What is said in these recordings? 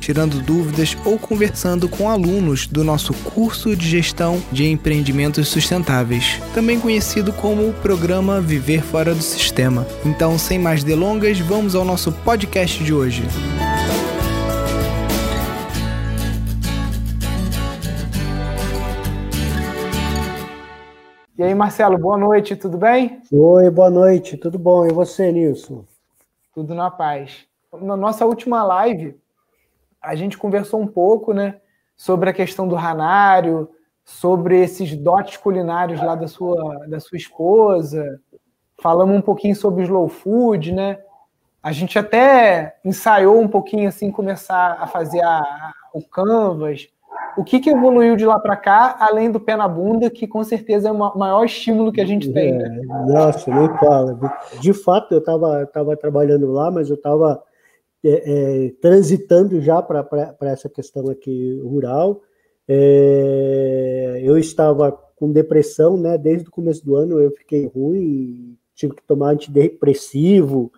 tirando dúvidas ou conversando com alunos do nosso curso de gestão de empreendimentos sustentáveis, também conhecido como o programa Viver Fora do Sistema. Então, sem mais delongas, vamos ao nosso podcast de hoje. E aí, Marcelo, boa noite, tudo bem? Oi, boa noite, tudo bom? E você, Nilson? Tudo na paz. Na nossa última live, a gente conversou um pouco, né, sobre a questão do ranário, sobre esses dotes culinários lá da sua, da sua esposa. Falamos um pouquinho sobre slow food, né? A gente até ensaiou um pouquinho assim começar a fazer a, a, o canvas. O que, que evoluiu de lá para cá, além do pé na bunda, que com certeza é o maior estímulo que a gente tem. Né? É, nossa, nem fala. De fato, eu estava tava trabalhando lá, mas eu estava é, é, transitando já para essa questão aqui rural. É, eu estava com depressão, né? Desde o começo do ano eu fiquei ruim, tive que tomar antidepressivo,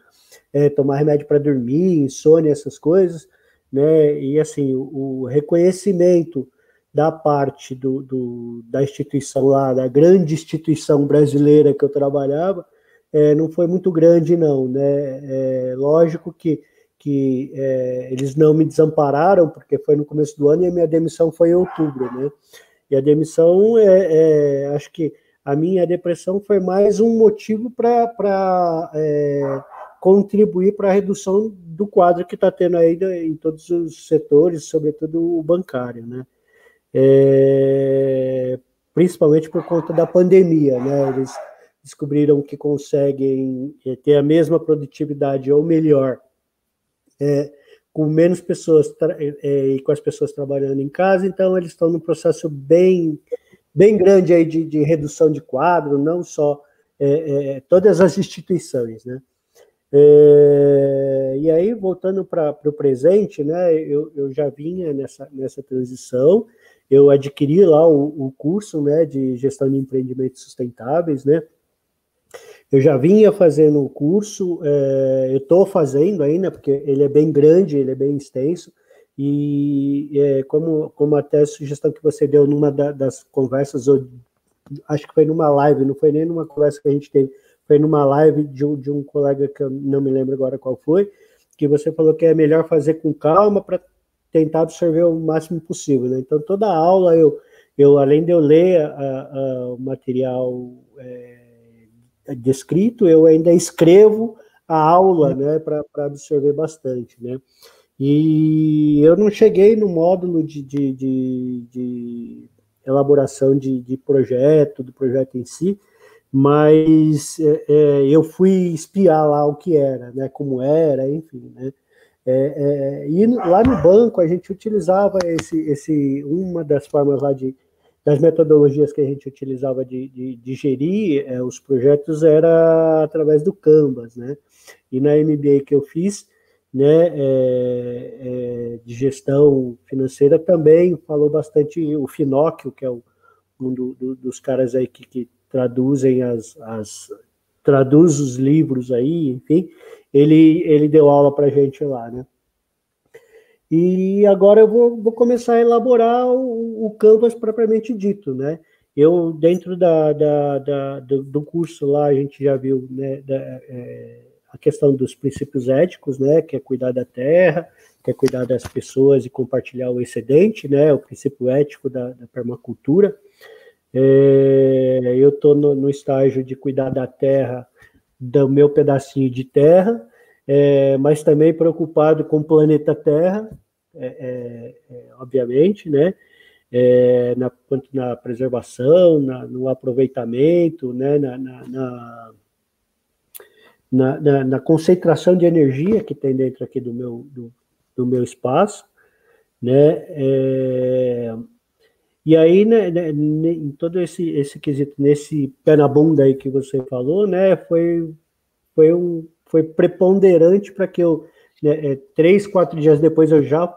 é, tomar remédio para dormir, insônia, essas coisas, né? E assim, o, o reconhecimento da parte do, do, da instituição lá, da grande instituição brasileira que eu trabalhava, é, não foi muito grande, não, né? É, lógico que que é, eles não me desampararam, porque foi no começo do ano e a minha demissão foi em outubro, né? E a demissão, é, é acho que a minha depressão foi mais um motivo para é, contribuir para a redução do quadro que está tendo aí em todos os setores, sobretudo o bancário, né? É, principalmente por conta da pandemia, né? Eles descobriram que conseguem é, ter a mesma produtividade ou melhor é, com menos pessoas é, é, e com as pessoas trabalhando em casa, então eles estão num processo bem, bem grande aí de, de redução de quadro, não só é, é todas as instituições, né? É, e aí, voltando para o presente, né, eu, eu já vinha nessa, nessa transição, eu adquiri lá o, o curso né, de gestão de empreendimentos sustentáveis, né, eu já vinha fazendo o curso, é, eu estou fazendo ainda, porque ele é bem grande, ele é bem extenso, e é, como, como até a sugestão que você deu numa da, das conversas, ou, acho que foi numa live, não foi nem numa conversa que a gente teve, foi numa live de um, de um colega que eu não me lembro agora qual foi, que você falou que é melhor fazer com calma para tentar absorver o máximo possível. Né? Então, toda aula, eu, eu além de eu ler a, a, o material. É, descrito, eu ainda escrevo a aula, né, para absorver bastante, né. E eu não cheguei no módulo de, de, de, de elaboração de, de, projeto, do projeto em si, mas é, é, eu fui espiar lá o que era, né, como era, enfim, né. É, é e lá no banco a gente utilizava esse, esse uma das formas lá de, das metodologias que a gente utilizava de, de, de gerir é, os projetos era através do Canvas, né? E na MBA que eu fiz, né, é, é, de gestão financeira também falou bastante o Finóquio, que é o, um do, do, dos caras aí que, que traduzem as, as, traduz os livros aí, enfim, ele, ele deu aula para gente lá, né? E agora eu vou, vou começar a elaborar o, o, Canvas propriamente dito, né? Eu, dentro da, da, da do, do, curso lá, a gente já viu né, da, é, a questão dos princípios éticos, né? Que é cuidar da terra, que é cuidar das pessoas e compartilhar o excedente, né? O princípio ético da, da permacultura. É, eu estou no, no estágio de cuidar da terra, do meu pedacinho de terra, é, mas também preocupado com o planeta Terra, é, é, é, obviamente, né? É, na, na preservação, na, no aproveitamento, né? na, na, na, na, concentração de energia que tem dentro aqui do meu, do, do meu espaço, né? É, e aí, né, né, em todo esse, esse quesito, nesse pé na bunda aí que você falou, né, foi, foi um, foi preponderante para que eu, né, é, três, quatro dias depois, eu já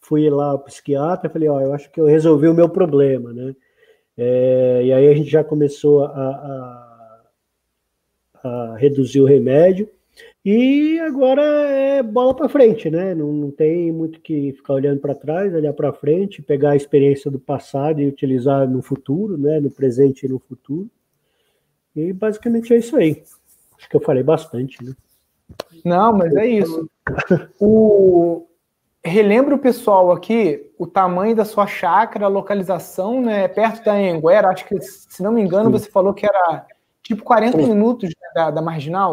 fui lá ao psiquiatra, falei, ó, eu acho que eu resolvi o meu problema, né? É, e aí a gente já começou a, a, a reduzir o remédio, e agora é bola para frente, né? Não, não, tem muito que ficar olhando para trás, olhar para frente, pegar a experiência do passado e utilizar no futuro, né? No presente e no futuro. E basicamente é isso aí. Acho que eu falei bastante, né? Não, mas é isso. O... Relembra o pessoal aqui o tamanho da sua chácara, a localização, né? Perto da Anguera, acho que, se não me engano, você falou que era tipo 40 minutos da, da marginal.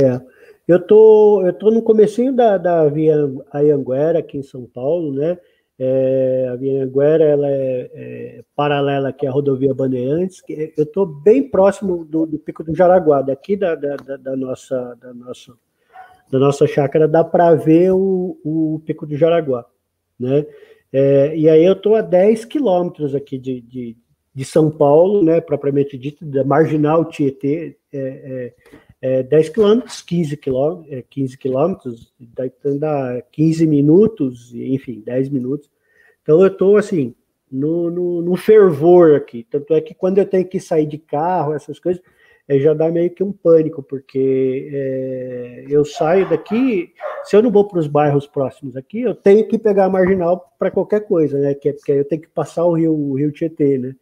É. Eu tô, eu tô no comecinho da, da Via Anhanguera, aqui em São Paulo, né? É, a Via Anhanguera, ela é, é, paralela aqui à rodovia Bandeirantes. Eu estou bem próximo do, do, Pico do Jaraguá, daqui da, da, da, nossa, da, nossa, da nossa chácara, dá para ver o, o Pico do Jaraguá, né? É, e aí eu estou a 10 quilômetros aqui de, de, de, São Paulo, né, propriamente dito, da Marginal Tietê, é, é é, 10 quilômetros, 15 quilômetros, é, 15 quilômetros, então dá 15 minutos, enfim, 10 minutos. Então eu estou assim, no, no, no, fervor aqui. Tanto é que quando eu tenho que sair de carro, essas coisas, é, já dá meio que um pânico, porque é, eu saio daqui, se eu não vou para os bairros próximos aqui, eu tenho que pegar a marginal para qualquer coisa, né? Que é, porque eu tenho que passar o rio, o rio Tietê, né?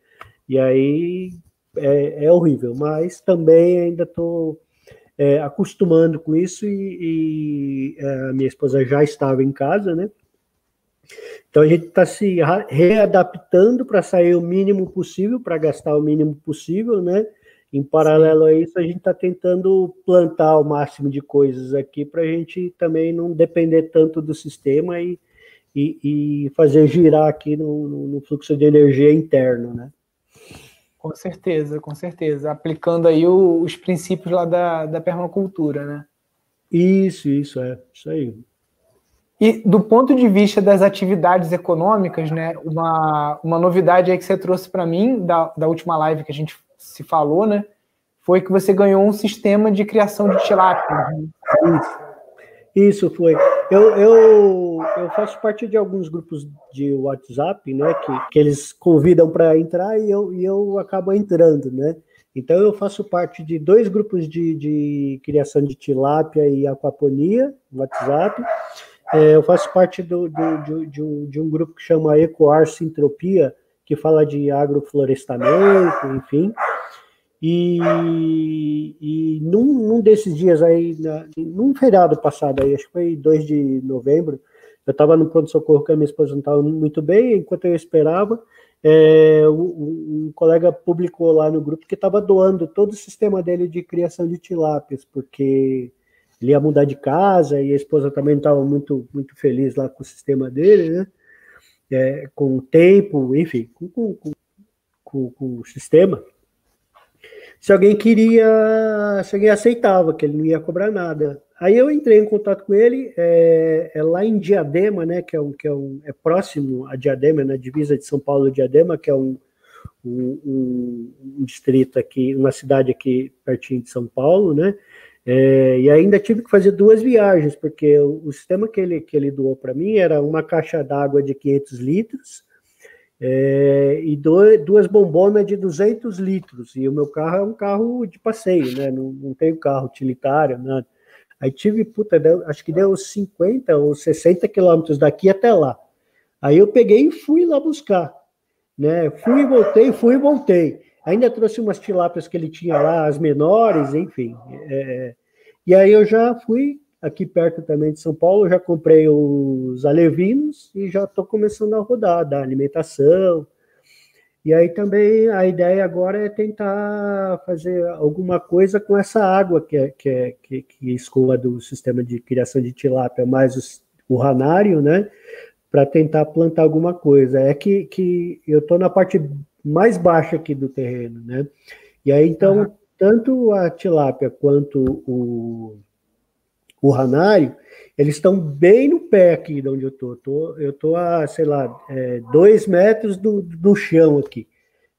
E aí é, é horrível, mas também ainda estou é, acostumando com isso e, e a minha esposa já estava em casa, né? Então a gente está se readaptando para sair o mínimo possível, para gastar o mínimo possível, né? Em paralelo a isso, a gente está tentando plantar o máximo de coisas aqui para a gente também não depender tanto do sistema e, e, e fazer girar aqui no, no, fluxo de energia interno, né? Com certeza, com certeza. Aplicando aí o, os princípios lá da, da permacultura, né? Isso, isso, é. Isso aí. E do ponto de vista das atividades econômicas, né, uma, uma novidade aí que você trouxe para mim da, da última live que a gente se falou, né, foi que você ganhou um sistema de criação de tilápia. Né? Isso. Isso foi. Eu, eu, eu faço parte de alguns grupos de WhatsApp, né, que, que eles convidam para entrar e eu, e eu acabo entrando, né? Então eu faço parte de dois grupos de, de criação de tilápia e aquaponia WhatsApp. É, eu faço parte do, do, de, de, um, de um grupo que chama Ecoar Sintropia, que fala de agroflorestamento, enfim. E, e num, num, desses dias aí, na, num feriado passado aí, acho que foi 2 de novembro, eu estava no pronto-socorro que a minha esposa não estava muito bem, enquanto eu esperava, é, um, um, colega publicou lá no grupo que estava doando todo o sistema dele de criação de tilápias, porque ele ia mudar de casa e a esposa também estava muito, muito feliz lá com o sistema dele, né? É, com o tempo, enfim, com, com, com, com o sistema se alguém queria, se alguém aceitava, que ele não ia cobrar nada. Aí eu entrei em contato com ele, é, é lá em Diadema, né, que é um, que é um, é próximo a Diadema, na divisa de São Paulo e Diadema, que é um, um, um, distrito aqui, uma cidade aqui pertinho de São Paulo, né, é, e ainda tive que fazer duas viagens, porque o, o sistema que ele, que ele doou para mim era uma caixa d'água de 500 litros, é, e dois, duas bombonas de 200 litros. E o meu carro é um carro de passeio, né? Não, não tenho carro utilitário, nada. Aí tive, puta, deu, acho que deu 50 ou 60 quilômetros daqui até lá. Aí eu peguei e fui lá buscar. Né? Fui e voltei, fui e voltei. Ainda trouxe umas tilápias que ele tinha lá, as menores, enfim. É, e aí eu já fui aqui perto também de São Paulo, já comprei os alevinos e já estou começando a rodar, da alimentação. E aí também a ideia agora é tentar fazer alguma coisa com essa água que, é, que, é, que, que escoa do sistema de criação de tilápia, mais os, o ranário, né? Para tentar plantar alguma coisa. É que, que eu estou na parte mais baixa aqui do terreno, né? E aí então, uhum. tanto a tilápia quanto o, o Ranário, eles estão bem no pé aqui de onde eu tô. tô eu tô a, sei lá, é, dois metros do, do chão aqui.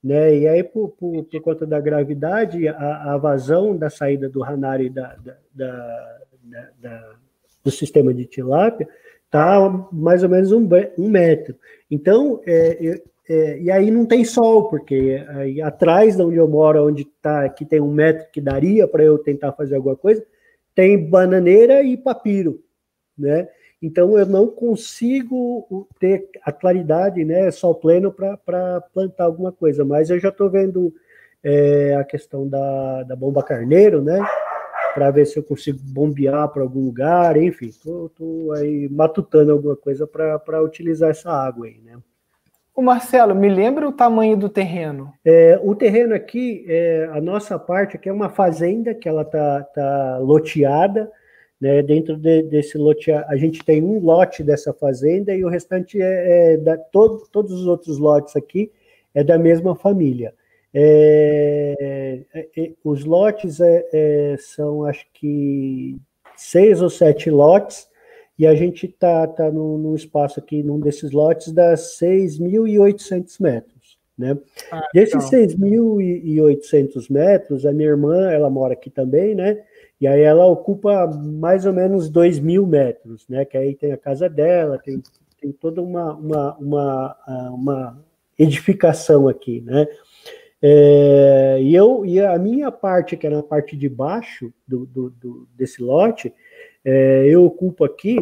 Né? E aí, por, por, por conta da gravidade, a, a, vazão da saída do Hanari da, da, da, da do sistema de tilápia está mais ou menos um, um metro. Então, é, é, e aí não tem sol, porque aí atrás de onde eu moro, onde tá, que tem um metro que daria para eu tentar fazer alguma coisa, tem bananeira e papiro, né? Então eu não consigo ter a claridade, né, sol pleno para plantar alguma coisa, mas eu já estou vendo é, a questão da, da bomba carneiro, né? Para ver se eu consigo bombear para algum lugar, enfim, estou aí matutando alguma coisa para utilizar essa água aí, né? O Marcelo, me lembra o tamanho do terreno? É, o terreno aqui, é, a nossa parte aqui é uma fazenda que ela tá, tá loteada, né? Dentro de, desse lote, a gente tem um lote dessa fazenda e o restante é, é da todo, todos os outros lotes aqui é da mesma família. É, é, é os lotes são, acho que seis ou sete lotes e a gente está tá num, num, espaço aqui, num desses lotes, das 6.800 metros. Né? Ah, Desses então. 6.800 metros, a minha irmã, ela mora aqui também, né? E aí ela ocupa mais ou menos 2 mil metros, né? Que aí tem a casa dela, tem, tem toda uma, uma, uma, uma edificação aqui, né? É, e, eu, e a minha parte, que era a parte de baixo do, do, do desse lote, é, eu ocupo aqui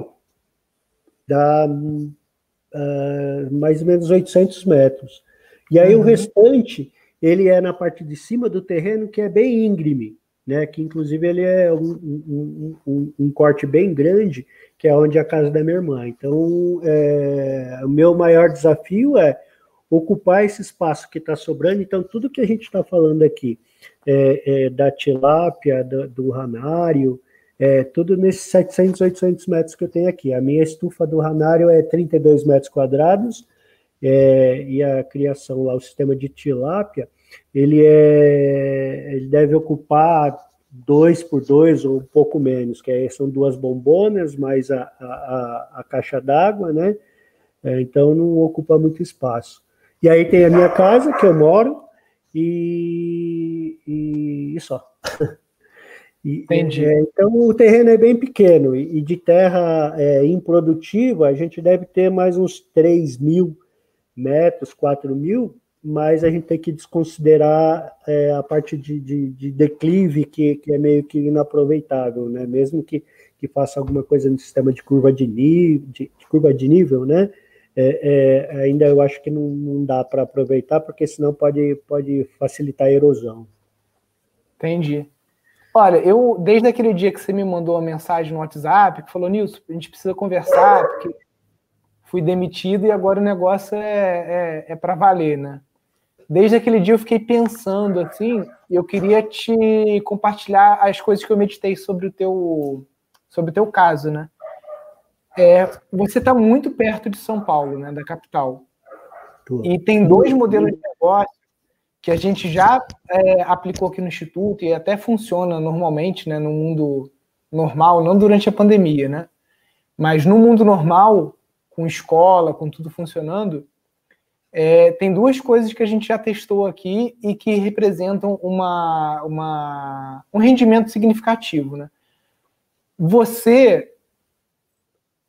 dá uh, mais ou menos 800 metros. E aí uhum. o restante, ele é na parte de cima do terreno, que é bem íngreme, né? Que inclusive ele é um, um, um, um corte bem grande, que é onde é a casa da minha irmã. Então, é, o meu maior desafio é ocupar esse espaço que está sobrando. Então, tudo que a gente está falando aqui, é, é, da tilápia, do, do ranário, é, tudo nesses 700, 800 metros que eu tenho aqui. A minha estufa do ranário é 32 metros quadrados, é, e a criação lá, o sistema de tilápia, ele, é, ele deve ocupar dois por dois ou um pouco menos, que aí são duas bombonas, mais a, a, a caixa d'água, né? É, então não ocupa muito espaço. E aí tem a minha casa, que eu moro, e, e, e só. E, Entendi. É, então o terreno é bem pequeno e, de terra é, improdutiva a gente deve ter mais uns 3 mil metros, 4 mil, mas a gente tem que desconsiderar é, a parte de, de, de declive que, que, é meio que inaproveitável, né? Mesmo que, que faça alguma coisa no sistema de curva de nível, de, de curva de nível, né? É, é, ainda eu acho que não, não dá para aproveitar, porque senão pode, pode facilitar a erosão. Entendi. Olha, eu, desde aquele dia que você me mandou uma mensagem no WhatsApp, que falou, Nilson, a gente precisa conversar, porque fui demitido e agora o negócio é, é, é para valer, né? Desde aquele dia eu fiquei pensando assim, e eu queria te compartilhar as coisas que eu meditei sobre o teu, sobre o teu caso, né? É, você está muito perto de São Paulo, né, da capital. E tem dois modelos de negócio que a gente já é, aplicou aqui no Instituto e até funciona normalmente, né, no mundo normal, não durante a pandemia, né? Mas no mundo normal, com escola, com tudo funcionando, é, tem duas coisas que a gente já testou aqui e que representam uma, uma, um rendimento significativo, né? Você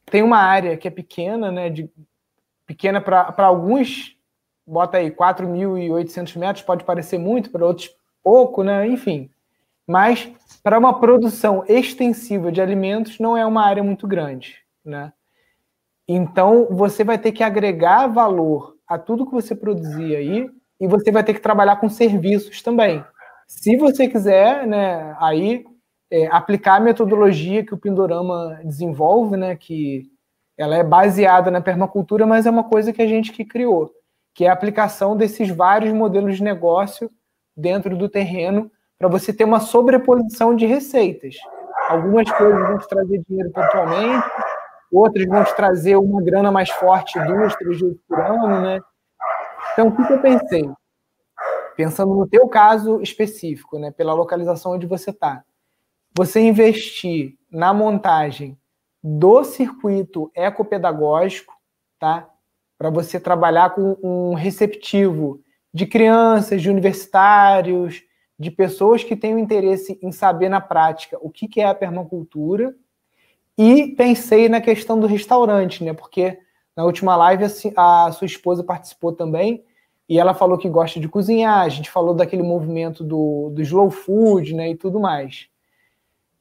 tem uma área que é pequena, né? De, pequena para alguns bota aí 4.800 metros, pode parecer muito, para outros pouco, né? Enfim. Mas para uma produção extensiva de alimentos não é uma área muito grande, né? Então você vai ter que agregar valor a tudo que você produzir aí e você vai ter que trabalhar com serviços também. Se você quiser, né, aí é, aplicar a metodologia que o Pindorama desenvolve, né, que ela é baseada na permacultura, mas é uma coisa que a gente que criou que é a aplicação desses vários modelos de negócio dentro do terreno para você ter uma sobreposição de receitas. Algumas coisas vão te trazer dinheiro pontualmente, outras vão te trazer uma grana mais forte duas, três vezes por ano, né? Então, o que eu pensei? Pensando no teu caso específico, né, pela localização onde você está, você investir na montagem do circuito ecopedagógico, tá? Para você trabalhar com um receptivo de crianças, de universitários, de pessoas que têm o interesse em saber na prática o que, que é a permacultura. E pensei na questão do restaurante, né? Porque na última live a sua esposa participou também e ela falou que gosta de cozinhar. A gente falou daquele movimento do, do slow food, né? E tudo mais.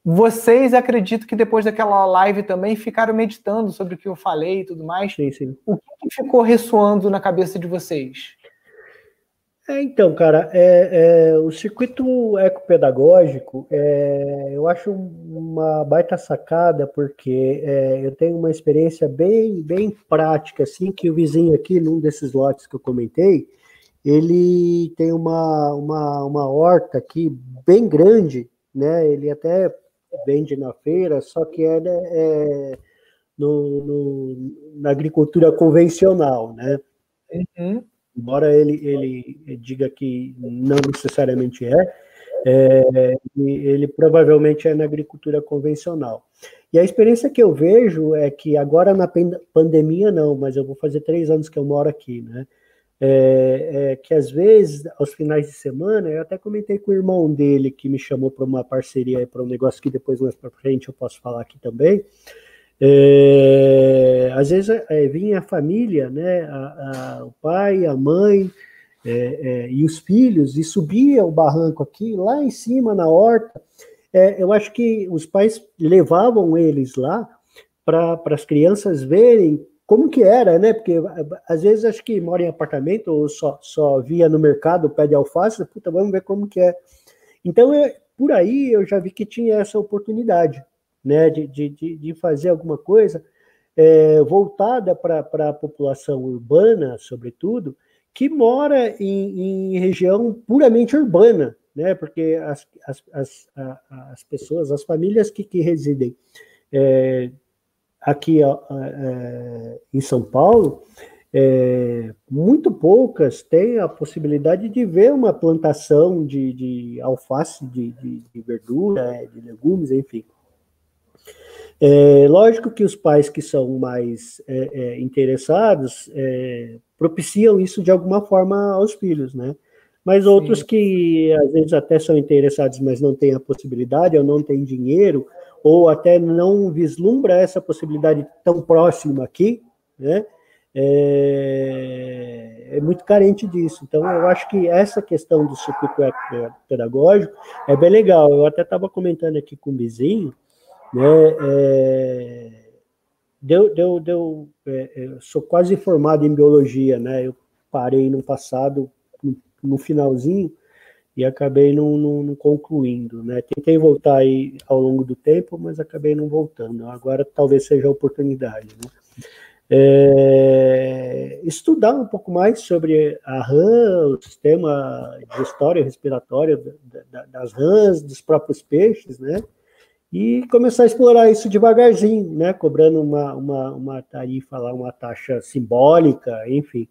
Vocês acredito que depois daquela live também ficaram meditando sobre o que eu falei e tudo mais. Sim, sim. O que ficou ressoando na cabeça de vocês? É, então, cara, é, é, o circuito ecopedagógico é, eu acho uma baita sacada, porque é, eu tenho uma experiência bem, bem prática, assim, que o vizinho aqui, num desses lotes que eu comentei, ele tem uma, uma, uma horta aqui bem grande, né? Ele até vende na feira, só que é, é no, no, na agricultura convencional, né? Uhum embora ele, ele diga que não necessariamente é, é, ele provavelmente é na agricultura convencional. E a experiência que eu vejo é que agora na pandemia não, mas eu vou fazer três anos que eu moro aqui, né? É, é, que às vezes, aos finais de semana, eu até comentei com o irmão dele que me chamou para uma parceria, para um negócio que depois mais para frente eu posso falar aqui também, é, às vezes é, vinha a família, né, a, a, o pai, a mãe é, é, e os filhos, e subia o barranco aqui, lá em cima na horta. Eu acho que os pais levavam eles lá para as crianças verem como que era, né? Porque às vezes acho que mora em apartamento ou só, só via no mercado pé de alface, puta, vamos ver como que é. Então, eu, por aí eu já vi que tinha essa oportunidade né, de, de, de fazer alguma coisa é, voltada para a população urbana, sobretudo, que mora em, em, região puramente urbana, né, porque as, as, as, as pessoas, as famílias que, que residem é, aqui é, em São Paulo, é, muito poucas têm a possibilidade de ver uma plantação de, de alface, de, de, de verdura, de legumes, enfim. É, lógico que os pais que são mais é, é, interessados é, propiciam isso de alguma forma aos filhos, né? Mas outros Sim. que às vezes até são interessados, mas não têm a possibilidade, ou não têm dinheiro, ou até não vislumbra essa possibilidade tão próxima aqui, né? É, é, muito carente disso. Então, eu acho que essa questão do circuito pedagógico é bem legal. Eu até estava comentando aqui com o vizinho, né, é, deu, deu, deu, é, é sou quase formado em biologia, né? Eu parei no passado, no, no finalzinho, e acabei não, não, não, concluindo, né? Tentei voltar aí ao longo do tempo, mas acabei não voltando. Agora talvez seja a oportunidade, né? É, estudar um pouco mais sobre a rã, o sistema de história respiratória das rãs, dos próprios peixes, né? e começar a explorar isso devagarzinho, né? Cobrando uma, uma, uma tarifa lá, uma taxa simbólica, enfim.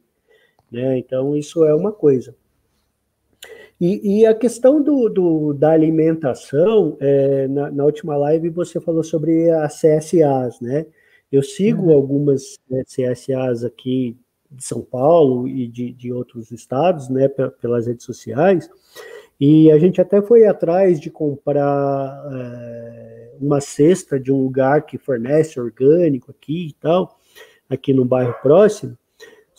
Né? Então, isso é uma coisa. E, e a questão do, do da alimentação, é, na, na, última live você falou sobre as CSAs, né? Eu sigo uhum. algumas né, CSAs aqui de São Paulo e de, de outros estados, né, pelas redes sociais, e a gente até foi atrás de comprar é, uma cesta de um lugar que fornece orgânico aqui e tal, aqui no bairro próximo.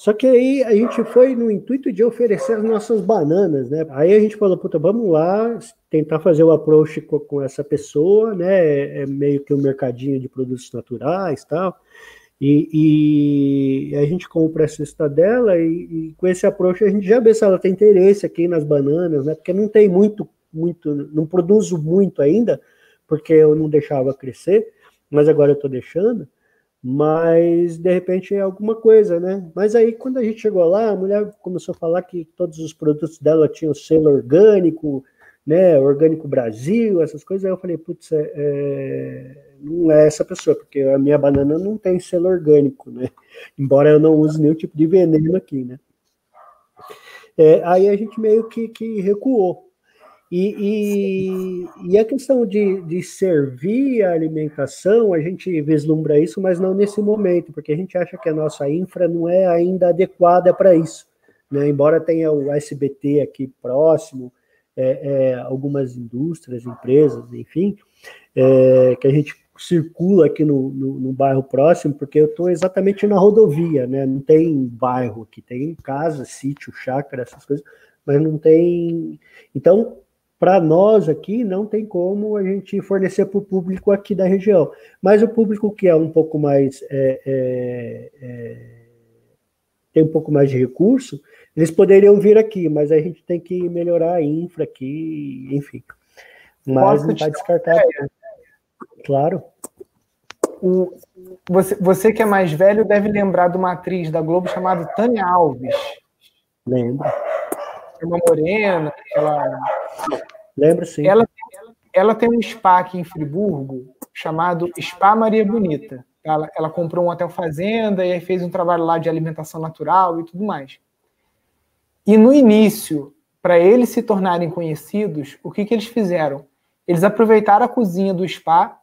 Só que aí a gente foi no intuito de oferecer as nossas bananas, né? Aí a gente falou, puta, vamos lá tentar fazer o approach com, com essa pessoa, né? É meio que um mercadinho de produtos naturais tal. E, e, a gente compra a cesta dela e, e, com esse approach a gente já vê se ela tem interesse aqui nas bananas, né? Porque não tem muito, muito, não produzo muito ainda, porque eu não deixava crescer, mas agora eu estou deixando. Mas de repente é alguma coisa, né? Mas aí quando a gente chegou lá, a mulher começou a falar que todos os produtos dela tinham selo orgânico, né? Orgânico Brasil, essas coisas. Aí eu falei, putz, é, é não é essa pessoa, porque a minha banana não tem selo orgânico, né? Embora eu não use nenhum tipo de veneno aqui, né? É, aí a gente meio que, que recuou. E, e, e, a questão de, de servir a alimentação, a gente vislumbra isso, mas não nesse momento, porque a gente acha que a nossa infra não é ainda adequada para isso. né? embora tenha o SBT aqui próximo, é, é, algumas indústrias, empresas, enfim, é, que a gente circula aqui no, no, no bairro próximo, porque eu estou exatamente na rodovia, né? Não tem bairro aqui, tem casa, sítio, chácara, essas coisas, mas não tem. Então, para nós aqui, não tem como a gente fornecer para o público aqui da região. Mas o público que é um pouco mais. É, é, é, tem um pouco mais de recurso, eles poderiam vir aqui, mas a gente tem que melhorar a infra aqui, enfim. Mas Posso não está descartado. Claro. O, você, você que é mais velho deve lembrar de uma atriz da Globo chamada Tânia Alves. Lembro. É uma morena, ela. Lembro sim. Ela, ela tem um spa aqui em Friburgo chamado Spa Maria Bonita. Ela, ela comprou um hotel fazenda e aí fez um trabalho lá de alimentação natural e tudo mais. E no início, para eles se tornarem conhecidos, o que, que eles fizeram? Eles aproveitaram a cozinha do spa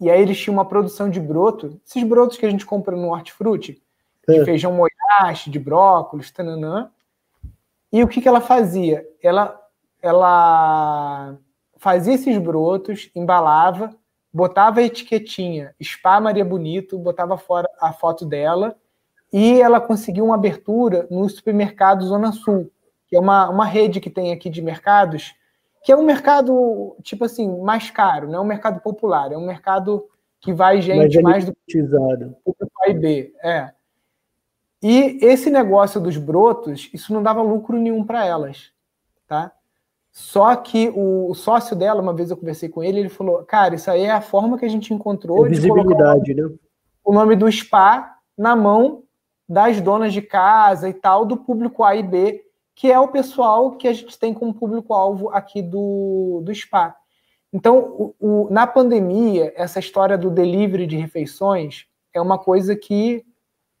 e aí eles tinham uma produção de broto, esses brotos que a gente compra no hortifruti, de é. feijão moyashi, de brócolis, tananã. E o que, que ela fazia? Ela, ela fazia esses brotos, embalava, botava a etiquetinha Spa Maria Bonito, botava fora a foto dela e ela conseguiu uma abertura no supermercado Zona Sul, que é uma, uma rede que tem aqui de mercados que é um mercado, tipo assim, mais caro, não é um mercado popular, é um mercado que vai gente mais, mais do público A e B. É. E esse negócio dos brotos, isso não dava lucro nenhum para elas, tá? Só que o sócio dela, uma vez eu conversei com ele, ele falou: Cara, isso aí é a forma que a gente encontrou é visibilidade, de colocar né? o nome do spa na mão das donas de casa e tal, do público A e B, que é o pessoal que a gente tem como público-alvo aqui do, do SPA. Então, o, o, na pandemia, essa história do delivery de refeições é uma coisa que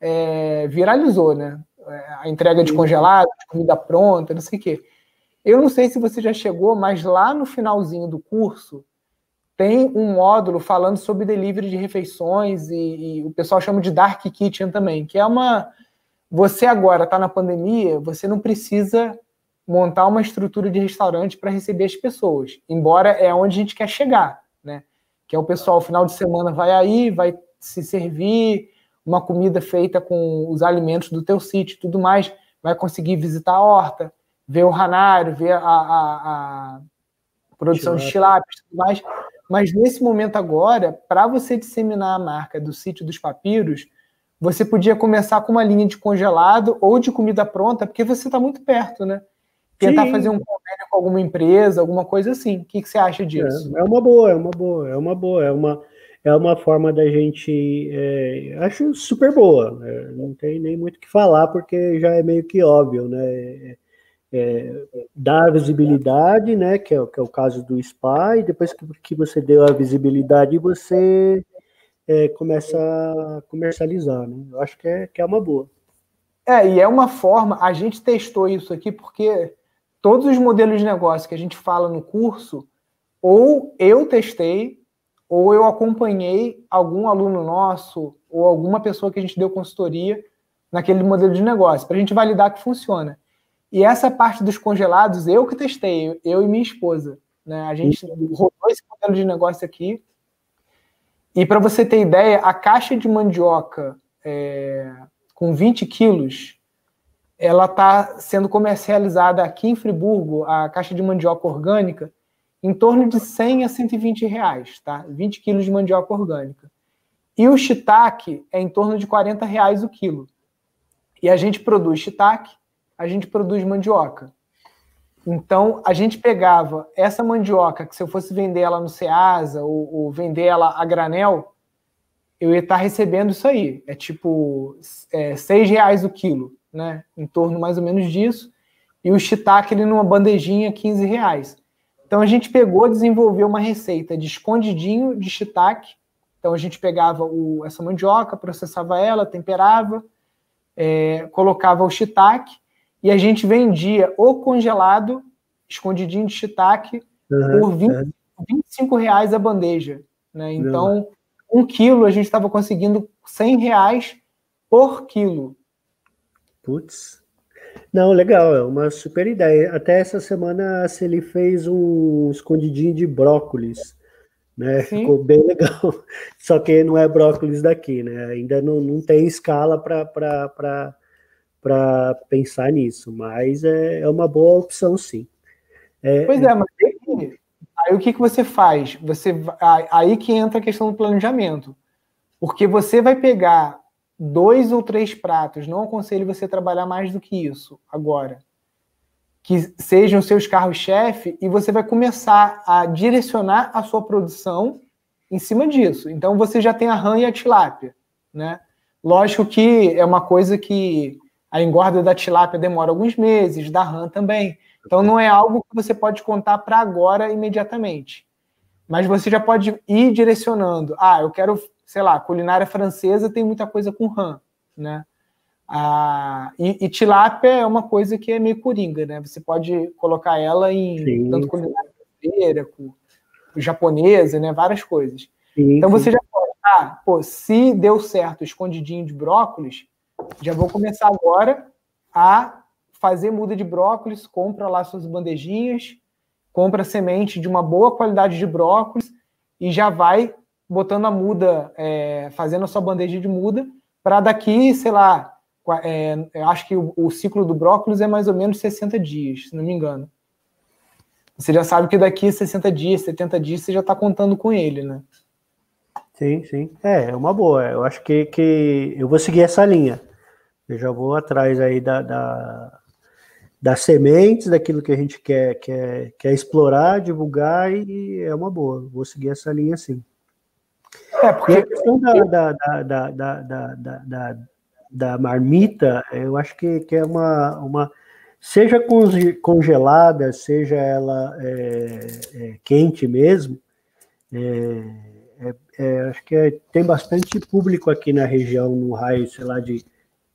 é, viralizou, né? É, a entrega de congelado, de comida pronta, não sei o quê. Eu não sei se você já chegou, mas lá no finalzinho do curso tem um módulo falando sobre delivery de refeições e, e o pessoal chama de Dark Kitchen também, que é uma você agora está na pandemia, você não precisa montar uma estrutura de restaurante para receber as pessoas, embora é onde a gente quer chegar, né? Que é o pessoal, final de semana vai aí, vai se servir uma comida feita com os alimentos do teu sítio, tudo mais, vai conseguir visitar a horta, ver o ranário, ver a, a, a produção de tilápias, tudo mais. Mas nesse momento agora, para você disseminar a marca do sítio dos papiros, você podia começar com uma linha de congelado ou de comida pronta, porque você está muito perto, né? Tentar Sim. fazer um convênio com alguma empresa, alguma coisa assim. O que, que você acha disso? É, é, uma boa, é uma boa, é uma boa, é uma, é uma forma da gente. É, acho super boa. Né? Não tem nem muito o que falar, porque já é meio que óbvio, né? É, dar visibilidade, né? Que é, que é o caso do SPA, e depois que, que você deu a visibilidade, você é, começa a comercializar, né? Eu acho que é, que é uma boa. É, e é uma forma, a gente testou isso aqui porque todos os modelos de negócio que a gente fala no curso, ou eu testei, ou eu acompanhei algum aluno nosso, ou alguma pessoa que a gente deu consultoria naquele modelo de negócio, para a gente validar que funciona. E essa parte dos congelados, eu que testei, eu e minha esposa. Né? A gente rodou esse modelo de negócio aqui, e para você ter ideia, a caixa de mandioca é, com 20 quilos, ela está sendo comercializada aqui em Friburgo, a caixa de mandioca orgânica, em torno de 100 a 120 reais, tá? 20 quilos de mandioca orgânica. E o shiitake é em torno de 40 reais o quilo. E a gente produz shiitake, a gente produz mandioca. Então, a gente pegava essa mandioca, que se eu fosse vender ela no Ceasa ou, ou vender ela a granel, eu ia estar recebendo isso aí. É tipo é, seis reais o quilo, né? Em torno mais ou menos disso. E o shiitake, ele numa bandejinha, 15 reais. Então, a gente pegou, desenvolveu uma receita de escondidinho de shiitake. Então, a gente pegava o, essa mandioca, processava ela, temperava, é, colocava o shiitake e a gente vendia o congelado, escondidinho de shiitake, uhum, por 20, uhum. 25 reais a bandeja. Né? Então, uhum. um quilo a gente estava conseguindo 100 reais por quilo. Putz. Não, legal, é uma super ideia. Até essa semana a Celi fez um escondidinho de brócolis, né? Sim. Ficou bem legal. Só que não é brócolis daqui, né? Ainda não, não tem escala para pensar nisso, mas é, é uma boa opção, sim. É, pois é, mas aí, aí o que, que você faz? Você Aí que entra a questão do planejamento. Porque você vai pegar dois ou três pratos, não aconselho você trabalhar mais do que isso agora. Que sejam seus carros-chefe e você vai começar a direcionar a sua produção em cima disso. Então você já tem a rã e a tilápia, né? Lógico que é uma coisa que a engorda da tilápia demora alguns meses, da rã também. Então não é algo que você pode contar para agora imediatamente. Mas você já pode ir direcionando. Ah, eu quero sei lá, culinária francesa tem muita coisa com rã, né? Ah, e, e tilápia é uma coisa que é meio coringa, né? Você pode colocar ela em sim. tanto culinária brasileira, com, japonesa, né? Várias coisas. Sim, então você sim. já pode, ah, pô, se deu certo o escondidinho de brócolis, já vou começar agora a fazer muda de brócolis, compra lá suas bandejinhas, compra semente de uma boa qualidade de brócolis e já vai botando a muda, é, fazendo a sua bandeja de muda, para daqui, sei lá, é, eu acho que o, o, ciclo do brócolis é mais ou menos 60 dias, se não me engano. Você já sabe que daqui 60 dias, 70 dias, você já está contando com ele, né? Sim, sim. É, é uma boa. Eu acho que, que eu vou seguir essa linha. Eu já vou atrás aí da, da das sementes, daquilo que a gente quer, quer, quer explorar, divulgar, e é uma boa. Vou seguir essa linha sim. É, porque a questão da, da, da, da, da, da, da, marmita, eu acho que, que é uma, uma. Seja congelada, seja ela é, é, quente mesmo, é, é, é acho que é, tem bastante público aqui na região, no raio, sei lá, de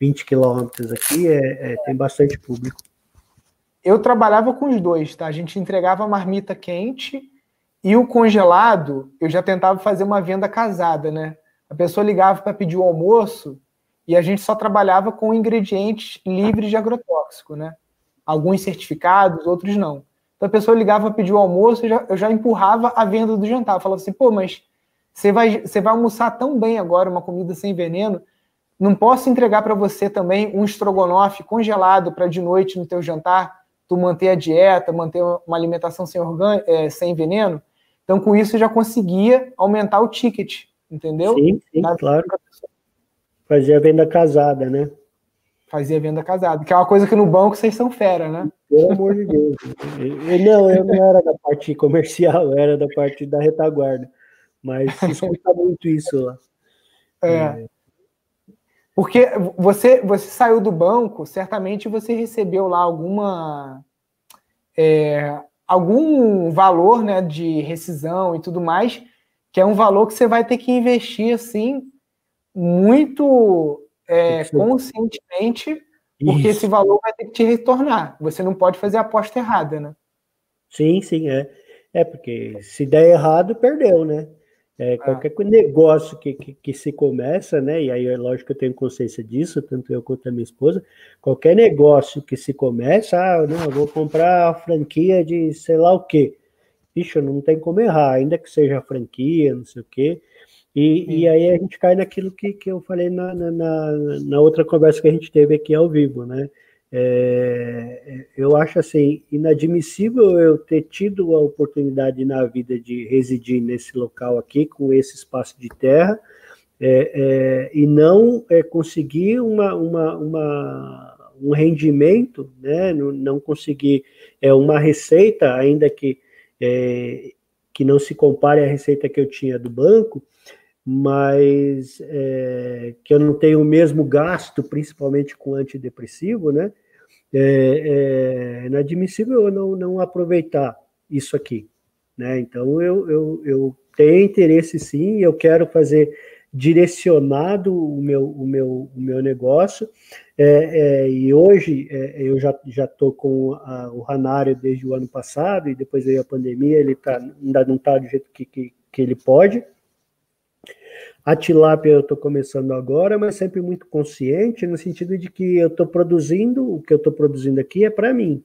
20 quilômetros aqui, é, tem bastante público. Eu trabalhava com os dois, tá? A gente entregava a marmita quente e o congelado, eu já tentava fazer uma venda casada, né? A pessoa ligava para pedir o almoço e a gente só trabalhava com ingredientes livres de agrotóxico, né? Alguns certificados, outros não. Então a pessoa ligava para pedir o almoço, já, eu já empurrava a venda do jantar. Eu falava assim, pô, mas você vai, você vai almoçar tão bem agora, uma comida sem veneno, não posso entregar para você também um estrogonofe congelado para de noite no teu jantar, tu manter a dieta, manter uma alimentação sem, organ... É, sem veneno? Então, com isso, eu já conseguia aumentar o ticket, entendeu? Sim, sim, claro. Fazia venda casada, né? Fazia venda casada, que é uma coisa que no banco vocês são fera, né? Pelo amor de Deus. não, eu não era da parte comercial, eu era da parte da retaguarda. Mas se escuta muito isso lá. É. é. Porque você, você saiu do banco, certamente você recebeu lá alguma. É, algum valor né, de rescisão e tudo mais, que é um valor que você vai ter que investir assim muito é, conscientemente, porque Isso. esse valor vai ter que te retornar. Você não pode fazer a aposta errada, né? Sim, sim, é. É, porque se der errado, perdeu, né? É, qualquer ah. negócio que, que, que, se começa, né? E aí é lógico que eu tenho consciência disso, tanto eu quanto a minha esposa. Qualquer negócio que se começa, ah, não, eu vou comprar a franquia de sei lá o quê. Bicho, não tem como errar, ainda que seja franquia, não sei o quê. E, e aí a gente cai naquilo que, que eu falei na, na, na outra conversa que a gente teve aqui ao vivo, né? É, eu acho assim inadmissível eu ter tido a oportunidade na vida de residir nesse local aqui com esse espaço de terra é, é, e não é, conseguir uma, uma, uma, um rendimento, né, não, não conseguir é, uma receita, ainda que, é, que não se compare à receita que eu tinha do banco, mas é, que eu não tenho o mesmo gasto, principalmente com antidepressivo, né? É, é inadmissível eu não, não aproveitar isso aqui, né? Então eu, eu, eu tenho interesse sim, eu quero fazer direcionado o meu, o meu, o meu negócio, é, é, e hoje é, eu já estou com a, o Ranário desde o ano passado, e depois veio a pandemia, ele tá, ainda não está do jeito que, que, que ele pode, A tilápia eu estou começando agora, mas sempre muito consciente, no sentido de que eu estou produzindo, o que eu estou produzindo aqui é para mim.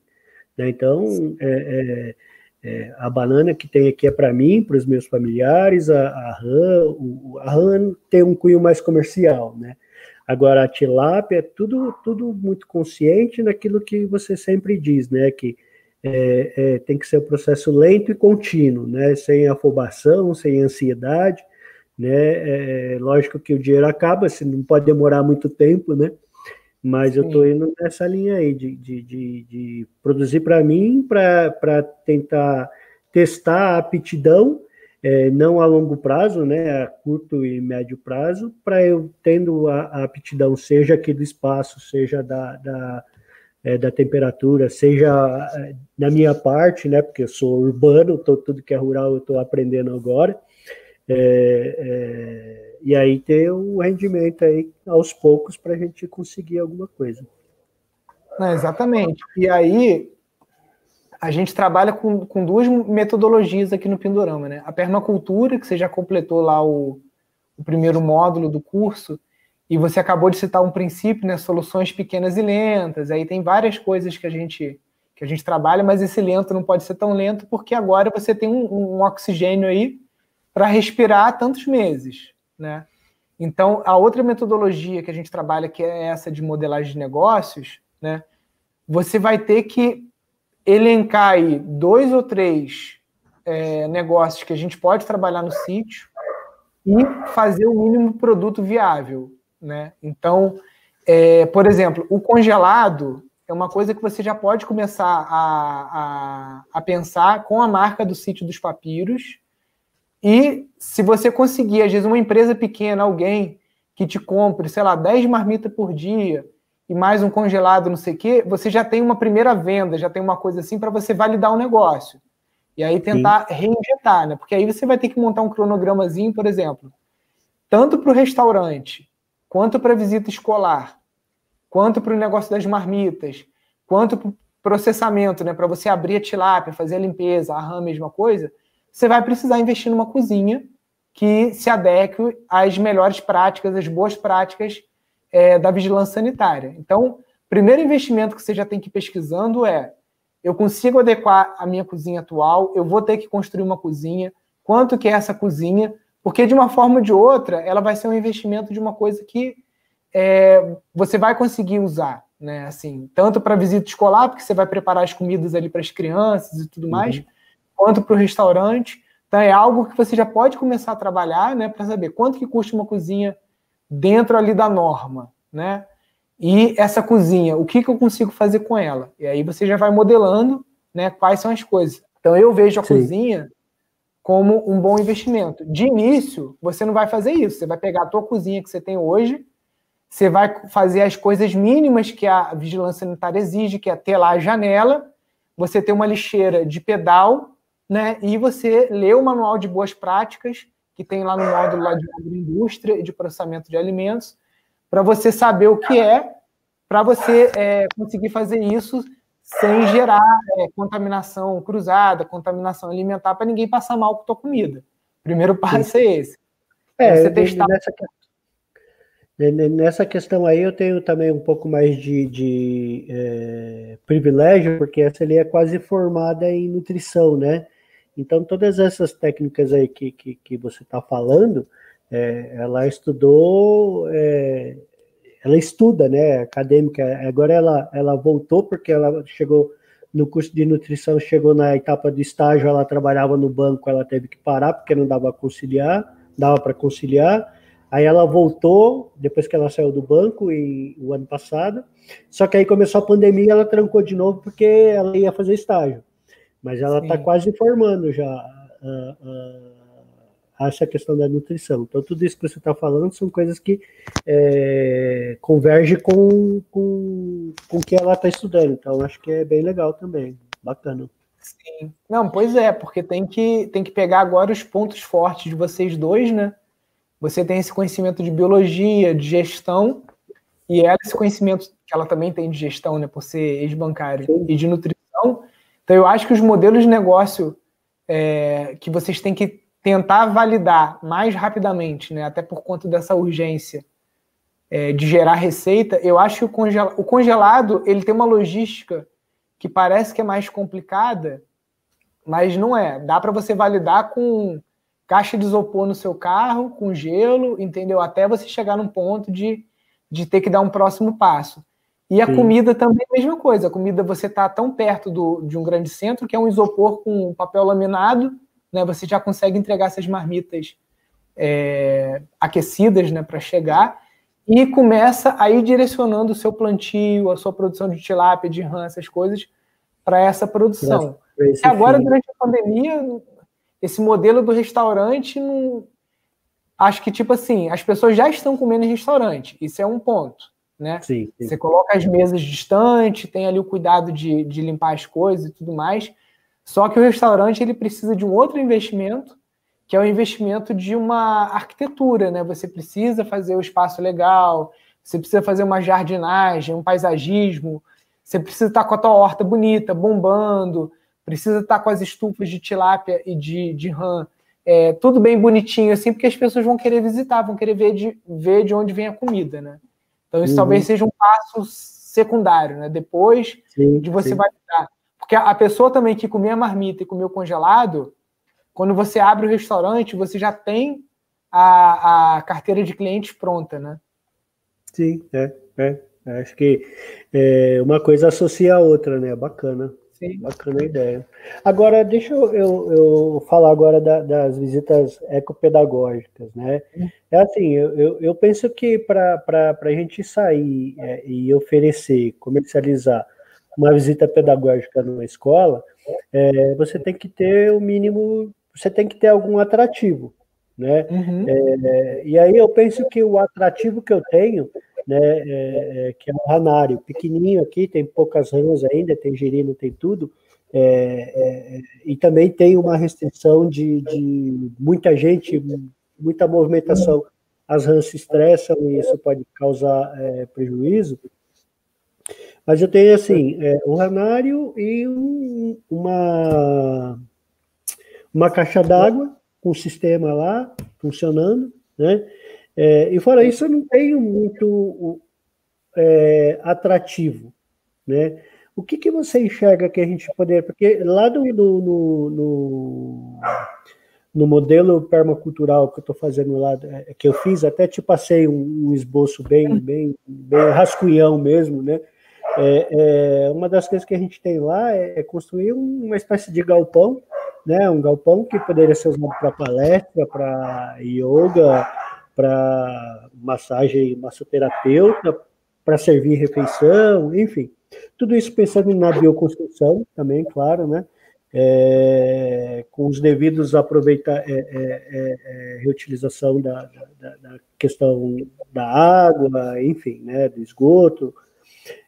Né? Então, é, é, é, a banana que tem aqui é para mim, para os meus familiares, a, a rã, o, a rã tem um cunho mais comercial, né? Agora, a tilápia é tudo, tudo muito consciente naquilo que você sempre diz, né? Que é, é, tem que ser um processo lento e contínuo, né? Sem afobação, sem ansiedade, né? É, lógico que o dinheiro acaba, se não pode demorar muito tempo, né? Mas Sim. eu estou indo nessa linha aí de, de, de, de produzir para mim, para tentar testar a aptidão, é, não a longo prazo, né, a curto e médio prazo, para eu tendo a, a, aptidão, seja aqui do espaço, seja da, da, é, da temperatura, seja é, na minha parte, né, porque eu sou urbano, tô, tudo que é rural eu estou aprendendo agora, é, é, e aí ter um rendimento aí aos poucos para a gente conseguir alguma coisa. exatamente. E aí a gente trabalha com, com duas metodologias aqui no Pindorama, né? A permacultura, que você já completou lá o, o primeiro módulo do curso, e você acabou de citar um princípio, né? Soluções pequenas e lentas. Aí tem várias coisas que a gente que a gente trabalha, mas esse lento não pode ser tão lento porque agora você tem um, um oxigênio aí para respirar tantos meses, né? Então, a outra metodologia que a gente trabalha, que é essa de modelagem de negócios, né? Você vai ter que elencar aí dois ou três é, negócios que a gente pode trabalhar no sítio e fazer o mínimo produto viável, né? Então, é, por exemplo, o congelado é uma coisa que você já pode começar a, a, a pensar com a marca do sítio dos papiros, e se você conseguir, às vezes, uma empresa pequena, alguém que te compre, sei lá, 10 marmitas por dia e mais um congelado, não sei o quê, você já tem uma primeira venda, já tem uma coisa assim para você validar o negócio. E aí tentar Sim. reinjetar, né? Porque aí você vai ter que montar um cronogramazinho, por exemplo, tanto para o restaurante, quanto para a visita escolar, quanto para o negócio das marmitas, quanto para o processamento, né? Para você abrir a tilápia, fazer a limpeza, a rã, mesma coisa você vai precisar investir numa cozinha que se adeque às melhores práticas, às boas práticas é, da vigilância sanitária. Então, o primeiro investimento que você já tem que ir pesquisando é: eu consigo adequar a minha cozinha atual, eu vou ter que construir uma cozinha, quanto que é essa cozinha, porque de uma forma ou de outra, ela vai ser um investimento de uma coisa que é, você vai conseguir usar, né? Assim, tanto para visita escolar, porque você vai preparar as comidas ali para as crianças e tudo mais, uhum quanto para o restaurante. Então é algo que você já pode começar a trabalhar, né, para saber quanto que custa uma cozinha dentro ali da norma, né? E essa cozinha, o que, que eu consigo fazer com ela? E aí você já vai modelando, né, quais são as coisas. Então eu vejo a Sim. cozinha como um bom investimento. De início, você não vai fazer isso. Você vai pegar a tua cozinha que você tem hoje, você vai fazer as coisas mínimas que a vigilância sanitária exige, que é ter lá a janela, você ter uma lixeira de pedal né? E você lê o manual de boas práticas que tem lá no módulo lá de agroindústria e de processamento de alimentos, para você saber o que é, para você é, conseguir fazer isso sem gerar é, contaminação cruzada, contaminação alimentar, para ninguém passar mal com a tua comida. primeiro passo Sim. é esse. É, você testar. Nessa, nessa questão aí eu tenho também um pouco mais de, de é, privilégio, porque essa ali é quase formada em nutrição, né? Então, todas essas técnicas aí que, que, que você está falando, é, ela estudou, é, ela estuda, né, acadêmica. Agora ela, ela voltou porque ela chegou no curso de nutrição, chegou na etapa do estágio, ela trabalhava no banco, ela teve que parar porque não dava conciliar, dava para conciliar. Aí ela voltou depois que ela saiu do banco e o ano passado. Só que aí começou a pandemia, ela trancou de novo porque ela ia fazer estágio mas ela está quase formando já uh, essa questão da nutrição. Então, tudo isso que você está falando são coisas que é, convergem com, com, com o que ela está estudando. Então, acho que é bem legal também. Bacana. Sim. Não, pois é, porque tem que, tem que pegar agora os pontos fortes de vocês dois, né? Você tem esse conhecimento de biologia, de gestão, e ela esse conhecimento que ela também tem de gestão, né, por ser ex-bancário, e de nutrição, então, eu acho que os modelos de negócio é, que vocês têm que tentar validar mais rapidamente, né, até por conta dessa urgência é, de gerar receita, eu acho que o, o congelado ele tem uma logística que parece que é mais complicada, mas não é. Dá para você validar com caixa de isopor no seu carro, com gelo, entendeu? Até você chegar num ponto de, de ter que dar um próximo passo. E a Sim. comida também é a mesma coisa. A comida você está tão perto do, de um grande centro que é um isopor com papel laminado, né? Você já consegue entregar essas marmitas é, aquecidas, né, para chegar e começa a ir direcionando o seu plantio, a sua produção de tilápia, de rã, essas coisas para essa produção. E agora, durante a pandemia, esse modelo do restaurante não. Acho que, tipo assim, as pessoas já estão comendo em restaurante. Isso é um ponto. Né? Sim, sim. Você coloca as mesas distantes, tem ali o cuidado de, de limpar as coisas e tudo mais. Só que o restaurante ele precisa de um outro investimento, que é o investimento de uma arquitetura, né? Você precisa fazer o espaço legal, você precisa fazer uma jardinagem, um paisagismo, você precisa estar com a tua horta bonita, bombando, precisa estar com as estufas de tilápia e de, de rã, é, tudo bem bonitinho, assim, porque as pessoas vão querer visitar, vão querer ver de, ver de onde vem a comida, né? Então isso uhum. talvez seja um passo secundário, né? Depois sim, de você sim. validar. Porque a pessoa também que comia marmita e comeu congelado, quando você abre o restaurante, você já tem a, a carteira de clientes pronta, né? Sim, é, é. Acho que é, uma coisa associa a outra, né? Bacana. Sim. Bacana ideia. Agora, deixa eu, eu, eu falar agora da, das visitas ecopedagógicas, né? É assim, eu, eu, eu penso que para a gente sair é, e oferecer, comercializar uma visita pedagógica numa escola, é, você tem que ter o mínimo, você tem que ter algum atrativo, né? Uhum. É, e aí eu penso que o atrativo que eu tenho né, é, é, que é um ranário pequenininho aqui, tem poucas rãs ainda, tem girino, tem tudo, é, é, e também tem uma restrição de, de, muita gente, muita movimentação. As rãs se estressam e isso pode causar é, prejuízo. Mas eu tenho, assim, é, um ranário e um, uma, uma caixa d'água, com um sistema lá funcionando, né? É, e fora isso, eu não tenho muito é, atrativo, né? O que, que você enxerga que a gente poderia... Porque lá do, no, no, no, modelo permacultural que eu estou fazendo lá, é, que eu fiz, até te passei um, um esboço bem, bem, bem rascunhão mesmo, né? É, é, uma das coisas que a gente tem lá é, é construir uma espécie de galpão, né? Um galpão que poderia ser usado para palestra, para yoga, para massagem massoterapeuta, para servir refeição, enfim. Tudo isso pensando na bioconstrução também, claro, né? É, com os devidos aproveita, é, é, é, é reutilização da, da, da, questão da água, enfim, né, do esgoto.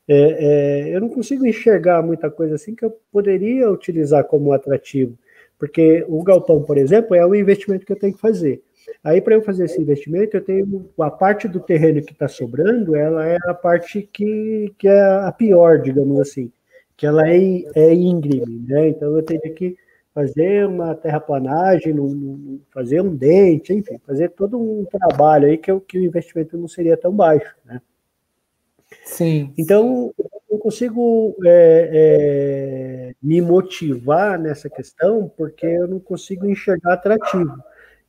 É, eu não consigo enxergar muita coisa assim que eu poderia utilizar como atrativo, porque o galpão, por exemplo, é um investimento que eu tenho que fazer. Aí, para eu fazer esse investimento, eu tenho a parte do terreno que está sobrando, ela é a parte que, que é a pior, digamos assim, que ela é, é íngreme, né? Então, eu tenho que fazer uma terraplanagem, fazer um dente, enfim, fazer todo um trabalho aí que, eu, que o investimento não seria tão baixo, né? Sim. Então, eu não consigo é, é, me motivar nessa questão porque eu não consigo enxergar atrativo.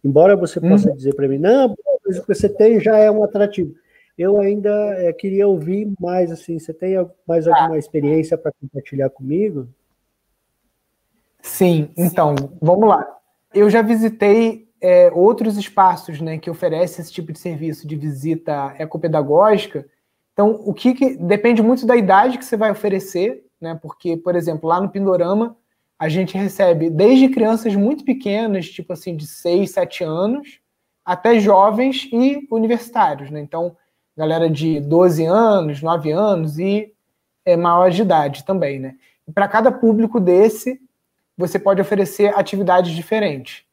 Embora você possa uhum. dizer para mim, não, mas o que você tem já é um atrativo. Eu ainda é, queria ouvir mais, assim, você tem mais alguma experiência para compartilhar comigo? Sim, então, vamos lá. Eu já visitei é, outros espaços né, que oferecem esse tipo de serviço de visita ecopedagógica. Então, o que, que depende muito da idade que você vai oferecer, né? Porque, por exemplo, lá no Pindorama, a gente recebe desde crianças muito pequenas, tipo assim, de 6, 7 anos, até jovens e universitários, né? Então, galera de 12 anos, 9 anos e é, maior de idade também, né? E para cada público desse, você pode oferecer atividades diferentes.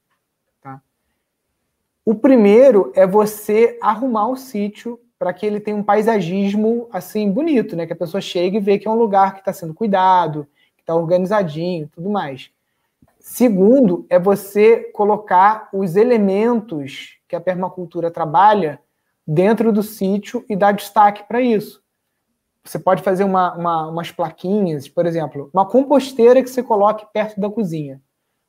Tá? O primeiro é você arrumar o sítio para que ele tenha um paisagismo assim bonito, né? Que a pessoa chegue e vê que é um lugar que está sendo cuidado, está organizadinho tudo mais. Segundo, é você colocar os elementos que a permacultura trabalha dentro do sítio e dar destaque para isso. Você pode fazer uma, uma, umas plaquinhas, por exemplo, uma composteira que você coloque perto da cozinha,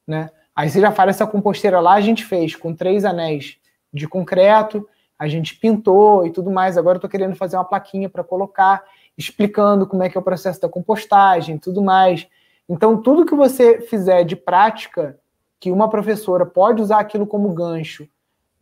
né? Aí você já faz essa composteira lá, a gente fez com três anéis de concreto, a gente pintou e tudo mais. Agora eu estou querendo fazer uma plaquinha para colocar, explicando como é que é o processo da compostagem, tudo mais. Então, tudo que você fizer de prática, que uma professora pode usar aquilo como gancho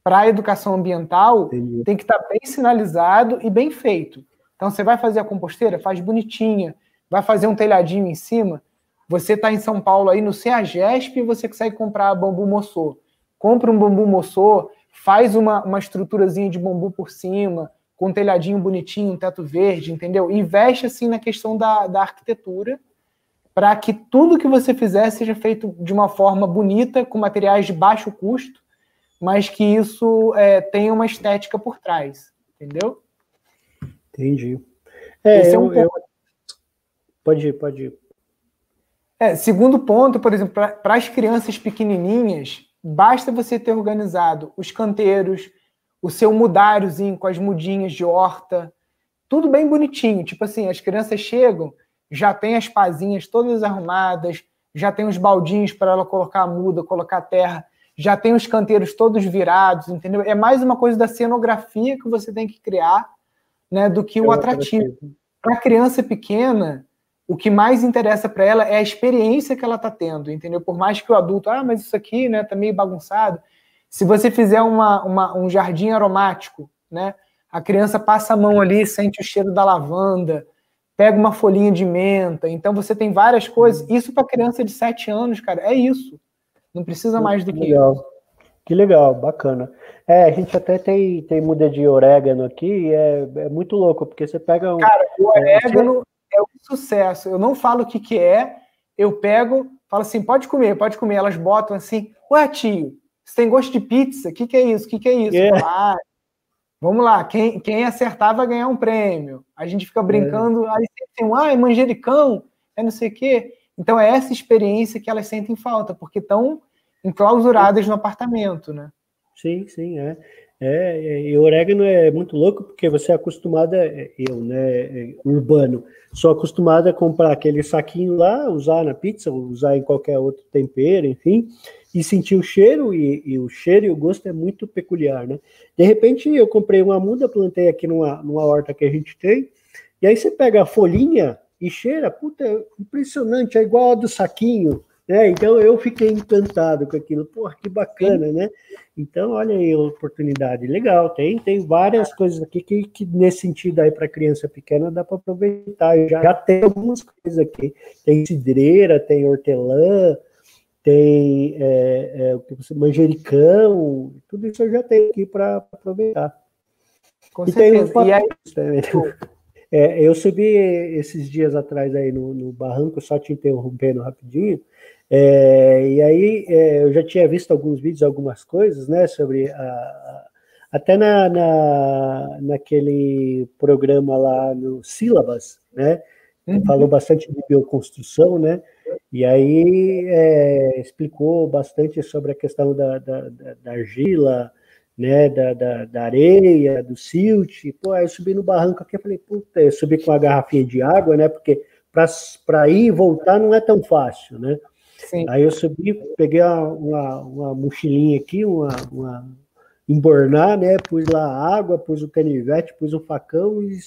para a educação ambiental, Entendi. tem que estar tá bem sinalizado e bem feito. Então, você vai fazer a composteira, faz bonitinha, vai fazer um telhadinho em cima. Você está em São Paulo aí no CEAGESP e você consegue comprar bambu moçô. Compra um bambu moçô, faz uma, uma estruturazinha de bambu por cima, com um telhadinho bonitinho, um teto verde, entendeu? Investe assim na questão da, da arquitetura para que tudo que você fizer seja feito de uma forma bonita, com materiais de baixo custo, mas que isso é, tenha uma estética por trás, entendeu? Entendi. É, Esse é um eu... Pode ir, pode ir. É, segundo ponto, por exemplo, para as crianças pequenininhas, basta você ter organizado os canteiros, o seu mudáriozinho com as mudinhas de horta, tudo bem bonitinho. Tipo assim, as crianças chegam, já tem as pazinhas todas arrumadas, já tem os baldinhos para ela colocar a muda, colocar terra, já tem os canteiros todos virados, entendeu? É mais uma coisa da cenografia que você tem que criar, né, do que o atrativo. Para a criança pequena, o que mais interessa para ela é a experiência que ela está tendo, entendeu? Por mais que o adulto, ah, mas isso aqui, né, tá meio bagunçado. Se você fizer uma, uma, um jardim aromático, né, a criança passa a mão ali, sente o cheiro da lavanda, pega uma folhinha de menta. Então você tem várias coisas. Isso para criança de 7 anos, cara, é isso. Não precisa mais do que legal. isso. Que legal, bacana. É, a gente até tem, tem muda de orégano aqui e é, é muito louco, porque você pega um. Cara, o orégano é um sucesso. Eu não falo o que, que é, eu pego, falo assim, pode comer, pode comer. Elas botam assim, ué, tio, você tem gosto de pizza? O que, que é isso? O que, que é isso? É. Ah, vamos lá, quem, quem acertar vai ganhar um prêmio. A gente fica brincando, é. aí tem um, ah, é manjericão, é não sei o quê. Então é essa experiência que elas sentem falta, porque estão enclausuradas no apartamento, né? Sim, sim, é. É, e o orégano é muito louco porque você é acostumado, é, eu, né, é, urbano, sou acostumado a comprar aquele saquinho lá, usar na pizza, usar em qualquer outro tempero, enfim, e sentir o cheiro, e, e, o cheiro e o gosto é muito peculiar, né? De repente eu comprei uma muda, plantei aqui numa, numa horta que a gente tem, e aí você pega a folhinha e cheira, puta, impressionante, é igual a do saquinho, né? Então eu fiquei encantado com aquilo. Porra, que bacana, né? Então, olha aí a oportunidade. Legal, tem, tem várias coisas aqui que, que nesse sentido aí para criança pequena dá para aproveitar. Já, já tem algumas coisas aqui. Tem cidreira, tem hortelã, tem é, é, o que você, manjericão, tudo isso eu já tenho aqui para aproveitar. Com e certeza. Tem e aí... É, eu subi esses dias atrás aí no, no barranco, só te interrompendo rapidinho, é, e aí é, eu já tinha visto alguns vídeos, algumas coisas, né, sobre a, até na, na, naquele programa lá no Sílabas, né, uhum. falou bastante de bioconstrução, né, e aí é, explicou bastante sobre a questão da, da, da, da argila, né, da, da, da, areia, do silt, pô, aí eu subi no barranco aqui, eu falei, puta, eu subi com a garrafinha de água, né, porque para ir e voltar não é tão fácil, né, Sim. Aí eu subi, peguei uma, uma mochilinha aqui, uma, uma embornar, né? Pus lá água, pus o canivete, pus o facão e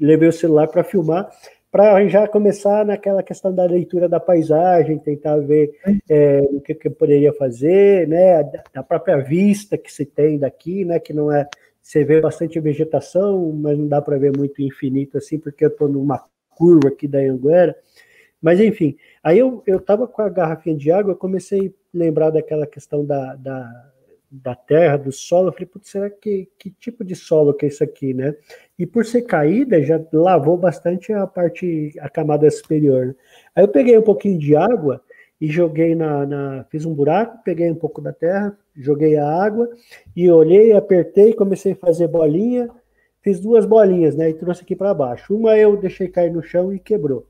levei o celular para filmar, para já começar naquela questão da leitura da paisagem, tentar ver é, o que, que eu poderia fazer, né? Da própria vista que se tem daqui, né? Que não é. Você vê bastante vegetação, mas não dá para ver muito infinito assim, porque eu estou numa curva aqui da Anguera. Mas enfim, aí eu estava com a garrafinha de água, eu comecei a lembrar daquela questão da, da, da terra, do solo. Eu falei, putz, será que, que tipo de solo que é isso aqui, né? E por ser caída, já lavou bastante a parte, a camada superior. Né? Aí eu peguei um pouquinho de água e joguei na, na, Fiz um buraco, peguei um pouco da terra, joguei a água e olhei, apertei, comecei a fazer bolinha. Fiz duas bolinhas, né? E trouxe aqui para baixo. Uma eu deixei cair no chão e quebrou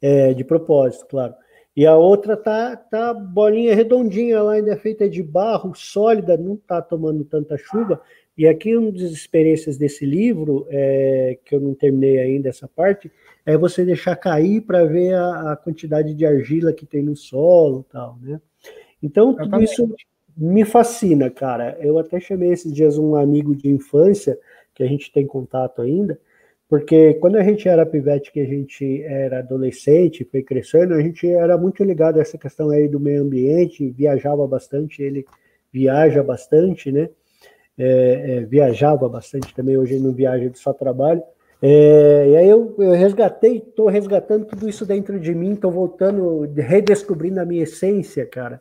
é, de propósito, claro. E a outra tá, tá bolinha redondinha lá, ainda é feita de barro, sólida, não tá tomando tanta chuva. E aqui uma das experiências desse livro, é, que eu não terminei ainda essa parte, é você deixar cair para ver a, a, quantidade de argila que tem no solo tal, né? Então, tudo isso me fascina, cara. Eu até chamei esses dias um amigo de infância, que a gente tem contato ainda, porque quando a gente era pivete, que a gente era adolescente, foi crescendo, a gente era muito ligado a essa questão aí do meio ambiente, viajava bastante, ele viaja bastante, né? É, é, viajava bastante também, hoje ele não viaja, ele só trabalha. É, e aí eu, eu resgatei, estou resgatando tudo isso dentro de mim, estou voltando, redescobrindo a minha essência, cara.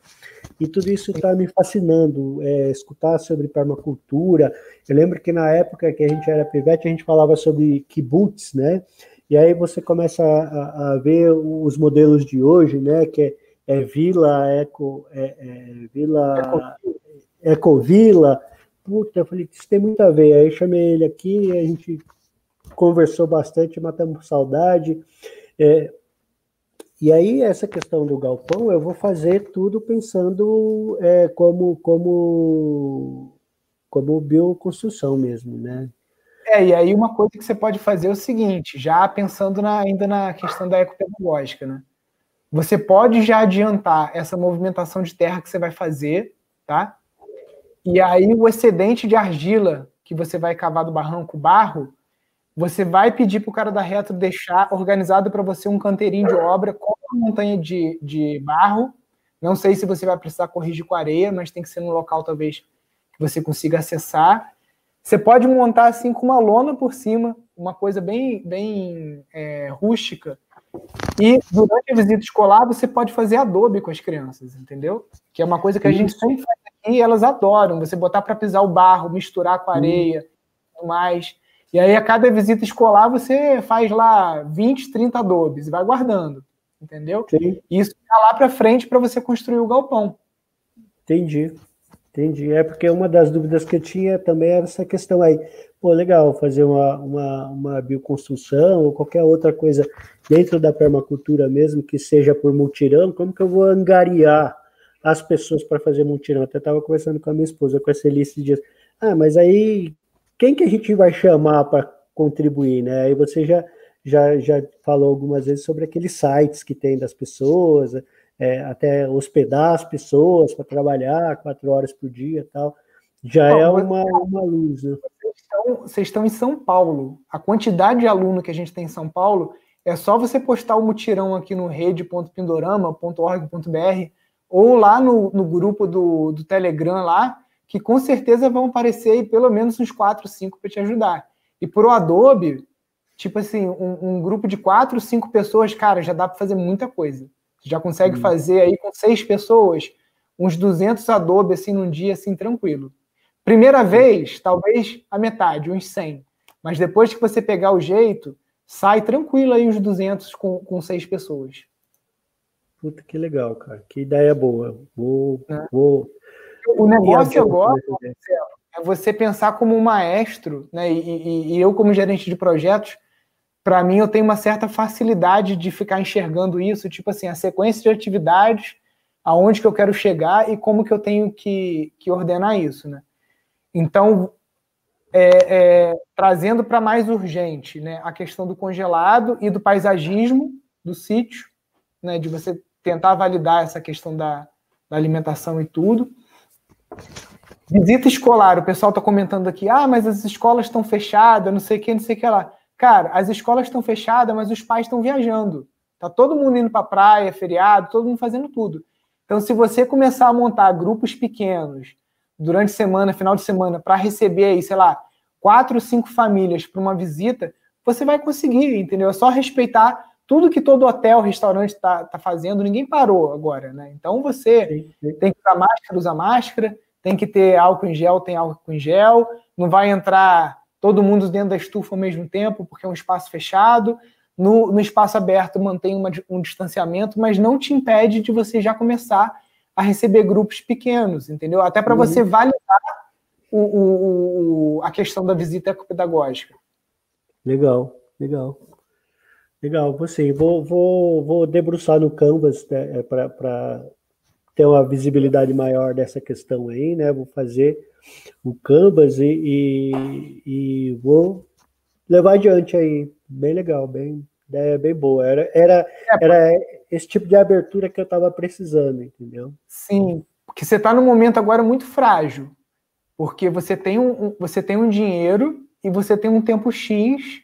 E tudo isso está me fascinando, é, escutar sobre permacultura. Eu lembro que na época que a gente era pivete, a gente falava sobre kibbutz, né? E aí você começa a, a ver os modelos de hoje, né? Que é, é vila, eco, é, é vila, ecovila. Puta, eu falei, isso tem muito a ver. Aí chamei ele aqui, a gente conversou bastante, matamos saudade. É, e aí, essa questão do galpão, eu vou fazer tudo pensando é, como, como, como bioconstrução mesmo, né? É, e aí uma coisa que você pode fazer é o seguinte, já pensando na, ainda na questão da ecopedagógica, né? Você pode já adiantar essa movimentação de terra que você vai fazer, tá? E aí o excedente de argila que você vai cavar do barranco barro, você vai pedir para o cara da retro deixar organizado para você um canteirinho de obra com uma montanha de, de barro. Não sei se você vai precisar corrigir com areia, mas tem que ser num local talvez que você consiga acessar. Você pode montar assim com uma lona por cima, uma coisa bem, bem é, rústica. E durante a visita escolar você pode fazer adobe com as crianças, entendeu? Que é uma coisa que a gente sempre faz aqui e elas adoram. Você botar para pisar o barro, misturar com areia, tudo mais. E aí, a cada visita escolar, você faz lá 20, 30 adobes e vai guardando, entendeu? Sim. E isso fica lá para frente para você construir o galpão. Entendi. Entendi. É porque uma das dúvidas que eu tinha também era essa questão aí. Pô, legal, fazer uma, uma, uma bioconstrução ou qualquer outra coisa dentro da permacultura mesmo, que seja por multirão, como que eu vou angariar as pessoas para fazer multirão? Até estava conversando com a minha esposa, com essa lista de dias. Ah, mas aí quem que a gente vai chamar para contribuir, né? Aí você já, já, já falou algumas vezes sobre aqueles sites que tem das pessoas, é, até hospedar as pessoas para trabalhar quatro horas por dia e tal. Já Bom, é uma, uma luz, né? Vocês estão, vocês estão em São Paulo. A quantidade de aluno que a gente tem em São Paulo é só você postar o mutirão aqui no rede.pindorama.org.br ou lá no, no grupo do, do Telegram lá, que com certeza vão aparecer aí pelo menos uns 4, 5 para te ajudar. E por o Adobe, tipo assim, um, um, grupo de 4, 5 pessoas, cara, já dá para fazer muita coisa. Você já consegue hum. fazer aí com 6 pessoas uns 200 Adobe assim num dia assim tranquilo. Primeira vez, talvez a metade, uns 100. Mas depois que você pegar o jeito, sai tranquilo aí uns 200 com, com 6 pessoas. Puta, que legal, cara. Que ideia boa. Vou, é. vou o negócio agora é você pensar como um maestro, né? E, e, e eu, como gerente de projetos, para mim eu tenho uma certa facilidade de ficar enxergando isso, tipo assim, a sequência de atividades, aonde que eu quero chegar e como que eu tenho que, que ordenar isso, né? Então, é, é, trazendo para mais urgente, né, a questão do congelado e do paisagismo do sítio, né, de você tentar validar essa questão da, da alimentação e tudo. Visita escolar, o pessoal está comentando aqui, ah, mas as escolas estão fechadas, não sei o que, não sei o que lá. Cara, as escolas estão fechadas, mas os pais estão viajando. Tá todo mundo indo para praia, feriado, todo mundo fazendo tudo. Então, se você começar a montar grupos pequenos durante semana, final de semana, para receber aí, sei lá, quatro, cinco famílias para uma visita, você vai conseguir, entendeu? É só respeitar tudo que todo hotel, restaurante está tá fazendo. Ninguém parou agora, né? Então, você sim, sim. tem que usar máscara, usa máscara tem que ter álcool em gel, tem álcool em gel, não vai entrar todo mundo dentro da estufa ao mesmo tempo, porque é um espaço fechado. No, no espaço aberto mantém uma, um distanciamento, mas não te impede de você já começar a receber grupos pequenos, entendeu? Até para uhum. você validar o, o, o, a questão da visita ecopedagógica. Legal, legal. Legal, você. Vou, vou, vou debruçar no Canvas né, é, para ter uma visibilidade maior dessa questão aí, né? Vou fazer o Canvas e, e, e vou levar adiante aí. Bem legal, bem, ideia bem boa. Era, era, era esse tipo de abertura que eu estava precisando, entendeu? Sim, porque você está num momento agora muito frágil, porque você tem um, você tem um dinheiro e você tem um tempo X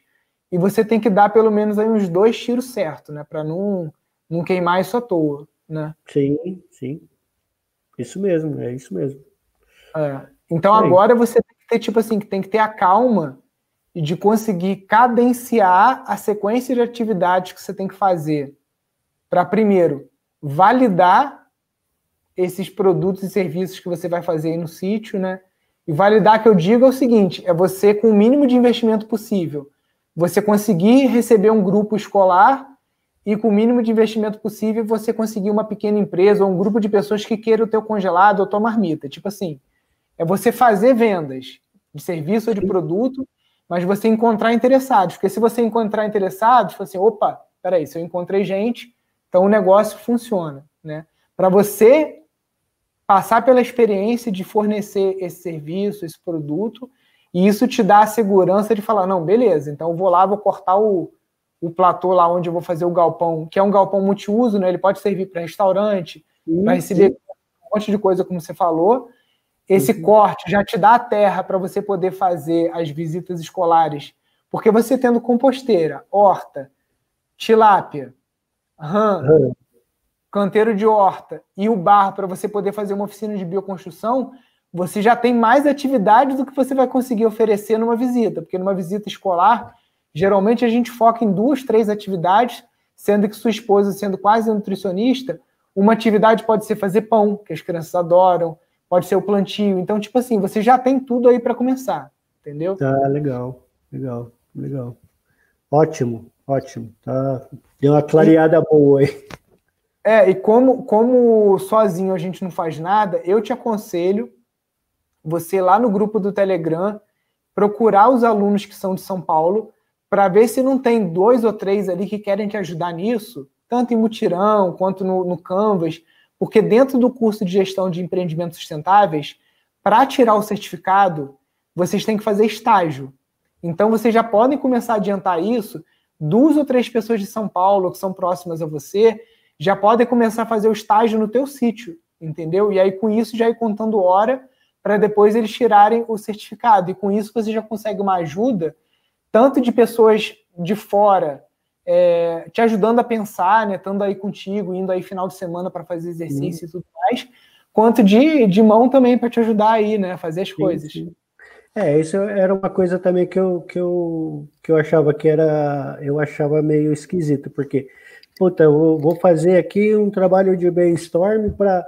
e você tem que dar pelo menos aí uns dois tiros certos, né? Para não, não queimar isso à toa, né? Sim, sim. Isso mesmo, é isso mesmo. É. Então agora você tem que ter, tipo assim, tem que ter a calma de conseguir cadenciar a sequência de atividades que você tem que fazer para, primeiro, validar esses produtos e serviços que você vai fazer aí no sítio, né? E validar que eu digo é o seguinte: é você, com o mínimo de investimento possível, você conseguir receber um grupo escolar e com o mínimo de investimento possível você conseguir uma pequena empresa ou um grupo de pessoas que queiram o teu congelado ou tua marmita. Tipo assim, é você fazer vendas de serviço ou de produto mas você encontrar interessados. Porque se você encontrar interessados, você assim, opa, peraí, se eu encontrei gente, então o negócio funciona. Né? Para você passar pela experiência de fornecer esse serviço, esse produto, e isso te dá a segurança de falar, não, beleza, então eu vou lá, vou cortar o, o platô lá onde eu vou fazer o galpão, que é um galpão multiuso, né? Ele pode servir para restaurante, para receber um monte de coisa, como você falou, esse uhum. corte já te dá a terra para você poder fazer as visitas escolares. Porque você tendo composteira, horta, tilápia, rã, uhum. canteiro de horta e o bar para você poder fazer uma oficina de bioconstrução, você já tem mais atividades do que você vai conseguir oferecer numa visita. Porque numa visita escolar, geralmente a gente foca em duas, três atividades, sendo que sua esposa, sendo quase nutricionista, uma atividade pode ser fazer pão, que as crianças adoram, pode ser o plantio. Então, tipo assim, você já tem tudo aí para começar, entendeu? Tá, legal, legal, legal. Ótimo, ótimo. Tá, deu uma clareada e, boa aí. É, e como, como sozinho a gente não faz nada, eu te aconselho você lá no grupo do Telegram procurar os alunos que são de São Paulo para ver se não tem dois ou três ali que querem te ajudar nisso, tanto em mutirão quanto no, no Canvas, porque dentro do curso de gestão de empreendimentos sustentáveis, para tirar o certificado, vocês têm que fazer estágio. Então vocês já podem começar a adiantar isso. Duas ou três pessoas de São Paulo que são próximas a você já podem começar a fazer o estágio no teu sítio, entendeu? E aí com isso já ir contando hora para depois eles tirarem o certificado. E com isso você já consegue uma ajuda tanto de pessoas de fora é, te ajudando a pensar, né? Estando aí contigo, indo aí final de semana para fazer exercício sim. e tudo mais, quanto de, de mão também para te ajudar aí, né? Fazer as sim, coisas. Sim. É, isso era uma coisa também que eu, que eu, que eu achava que era. Eu achava meio esquisito, porque, puta, eu vou fazer aqui um trabalho de brainstorm para.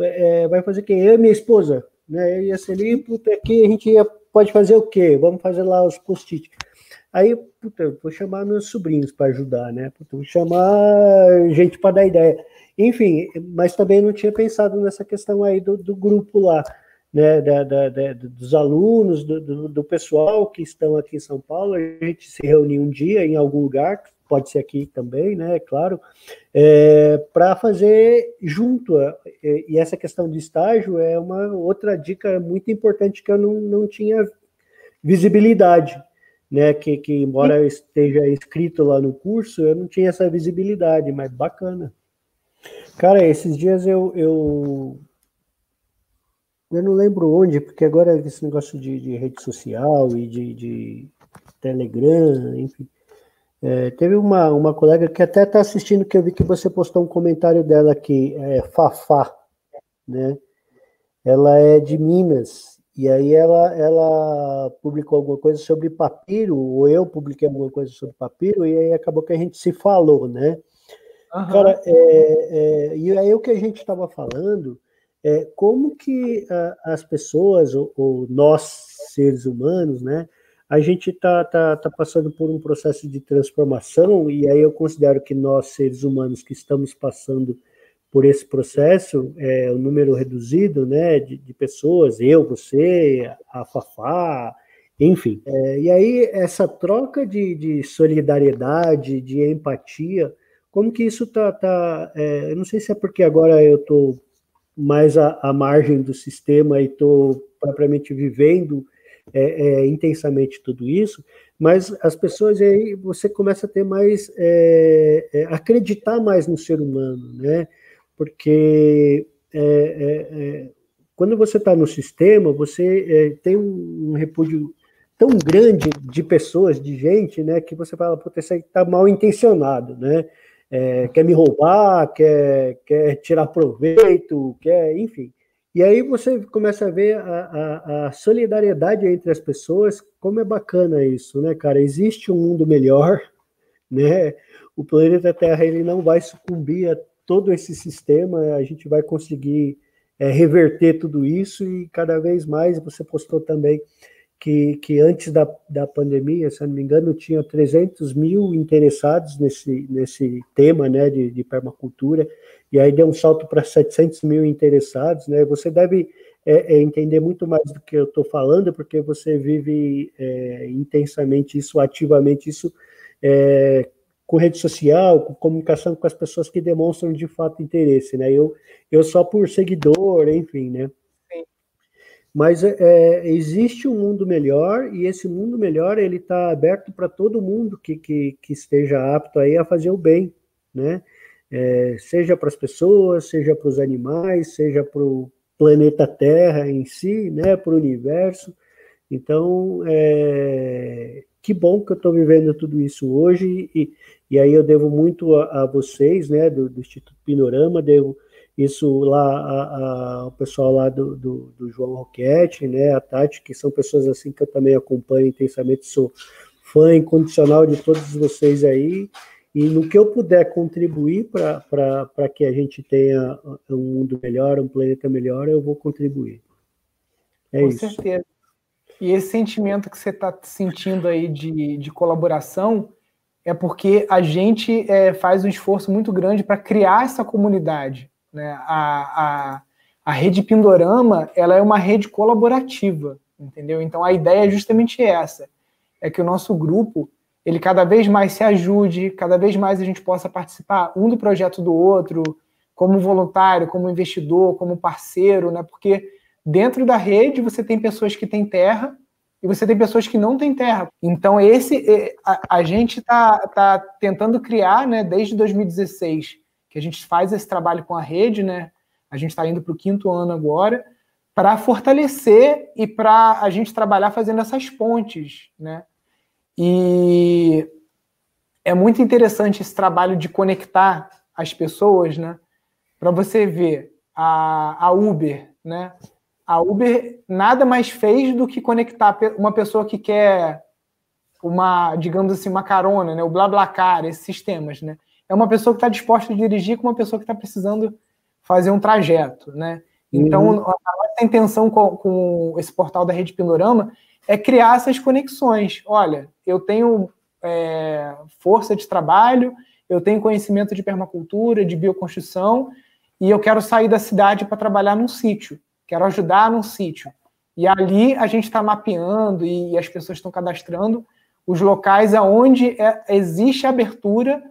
É, vai fazer quem? Eu e minha esposa. Né? Eu ia ser ali, puta, aqui a gente ia, pode fazer o quê? Vamos fazer lá os post-it. Aí, puta, vou chamar meus sobrinhos para ajudar, né? Puta, vou chamar gente para dar ideia. Enfim, mas também não tinha pensado nessa questão aí do, do grupo lá, né? Da, da, da dos alunos, do, do, do, pessoal que estão aqui em São Paulo. A gente se reuniu um dia em algum lugar, pode ser aqui também, né? Claro, é, para fazer junto. E essa questão de estágio é uma outra dica muito importante que eu não, não tinha visibilidade né, que, que embora esteja escrito lá no curso, eu não tinha essa visibilidade, mas bacana. Cara, esses dias eu, eu, eu não lembro onde, porque agora esse negócio de, de rede social e de, de Telegram, enfim. É, teve uma, uma colega que até está assistindo, que eu vi que você postou um comentário dela aqui, é Fafá, né? Ela é de Minas, e aí ela, ela publicou alguma coisa sobre papiro, ou eu publiquei alguma coisa sobre papiro, e aí acabou que a gente se falou, né? Uhum. Cara, é, é, e aí o que a gente estava falando é como que a, as pessoas, ou, ou, nós, seres humanos, né? A gente está tá, tá passando por um processo de transformação, e aí eu considero que nós, seres humanos, que estamos passando por esse processo, é, o número reduzido né, de, de, pessoas, eu, você, a Fafá, enfim. É, e aí, essa troca de, de, solidariedade, de empatia, como que isso tá. tá é, eu não sei se é porque agora eu estou mais à, à, margem do sistema e estou propriamente vivendo é, é, intensamente tudo isso, mas as pessoas aí você começa a ter mais é, é, acreditar mais no ser humano, né? Porque quando você está no sistema, você tem um, um repúdio tão grande de pessoas, de gente, né, que você fala, puta, esse aí tá mal intencionado, né? É, quer me roubar, quer, quer tirar proveito, quer, enfim. E aí você começa a ver a, a, a, solidariedade entre as pessoas, como é bacana isso, né, cara? Existe um mundo melhor, né? O planeta Terra ele não vai sucumbir a todo esse sistema, a gente vai conseguir é, reverter tudo isso e cada vez mais você postou também que, que antes da, da pandemia, se não me engano, tinha 300 mil interessados nesse, nesse tema né, de, de permacultura, e aí deu um salto para 700 mil interessados. Né? Você deve é, é, entender muito mais do que eu estou falando, porque você vive é, intensamente isso, ativamente isso, é, com rede social, com comunicação com as pessoas que demonstram de fato interesse. Né? Eu, eu só por seguidor, enfim, né? Mas é, é, existe um mundo melhor e esse mundo melhor ele está aberto para todo mundo que, que, que, esteja apto aí a fazer o bem, né? É, seja para as pessoas, seja para os animais, seja para o planeta Terra em si, né? Para o universo. Então, é, que bom que eu estou vivendo tudo isso hoje e, e aí eu devo muito a, a vocês, né? Do, do Instituto Pinorama, devo isso lá, a, a, o pessoal lá do, do, do, João Roquete, né, a Tati, que são pessoas assim que eu também acompanho intensamente, sou fã incondicional de todos vocês aí, e no que eu puder contribuir para que a gente tenha um mundo melhor, um planeta melhor, eu vou contribuir. É Com isso. certeza. E esse sentimento que você está sentindo aí de, de colaboração é porque a gente é, faz um esforço muito grande para criar essa comunidade. Né? A, a, a rede Pindorama ela é uma rede colaborativa, entendeu? Então a ideia é justamente essa, é que o nosso grupo ele cada vez mais se ajude, cada vez mais a gente possa participar um do projeto do outro, como voluntário, como investidor, como parceiro, né? Porque dentro da rede você tem pessoas que têm terra e você tem pessoas que não têm terra. Então esse a, a gente está tá tentando criar, né? Desde 2016 que a gente faz esse trabalho com a rede, né? A gente está indo para o quinto ano agora, para fortalecer e para a gente trabalhar fazendo essas pontes, né? E é muito interessante esse trabalho de conectar as pessoas, né? Para você ver a, a Uber, né? A Uber nada mais fez do que conectar uma pessoa que quer uma, digamos assim, uma carona, né? O BlaBlaCar, esses sistemas, né? é uma pessoa que está disposta a dirigir com uma pessoa que está precisando fazer um trajeto, né? Então, uhum. a nossa intenção com, com, esse portal da Rede Pindorama é criar essas conexões. Olha, eu tenho é, força de trabalho, eu tenho conhecimento de permacultura, de bioconstrução, e eu quero sair da cidade para trabalhar num sítio, quero ajudar num sítio. E ali a gente está mapeando e, as pessoas estão cadastrando os locais aonde é, existe abertura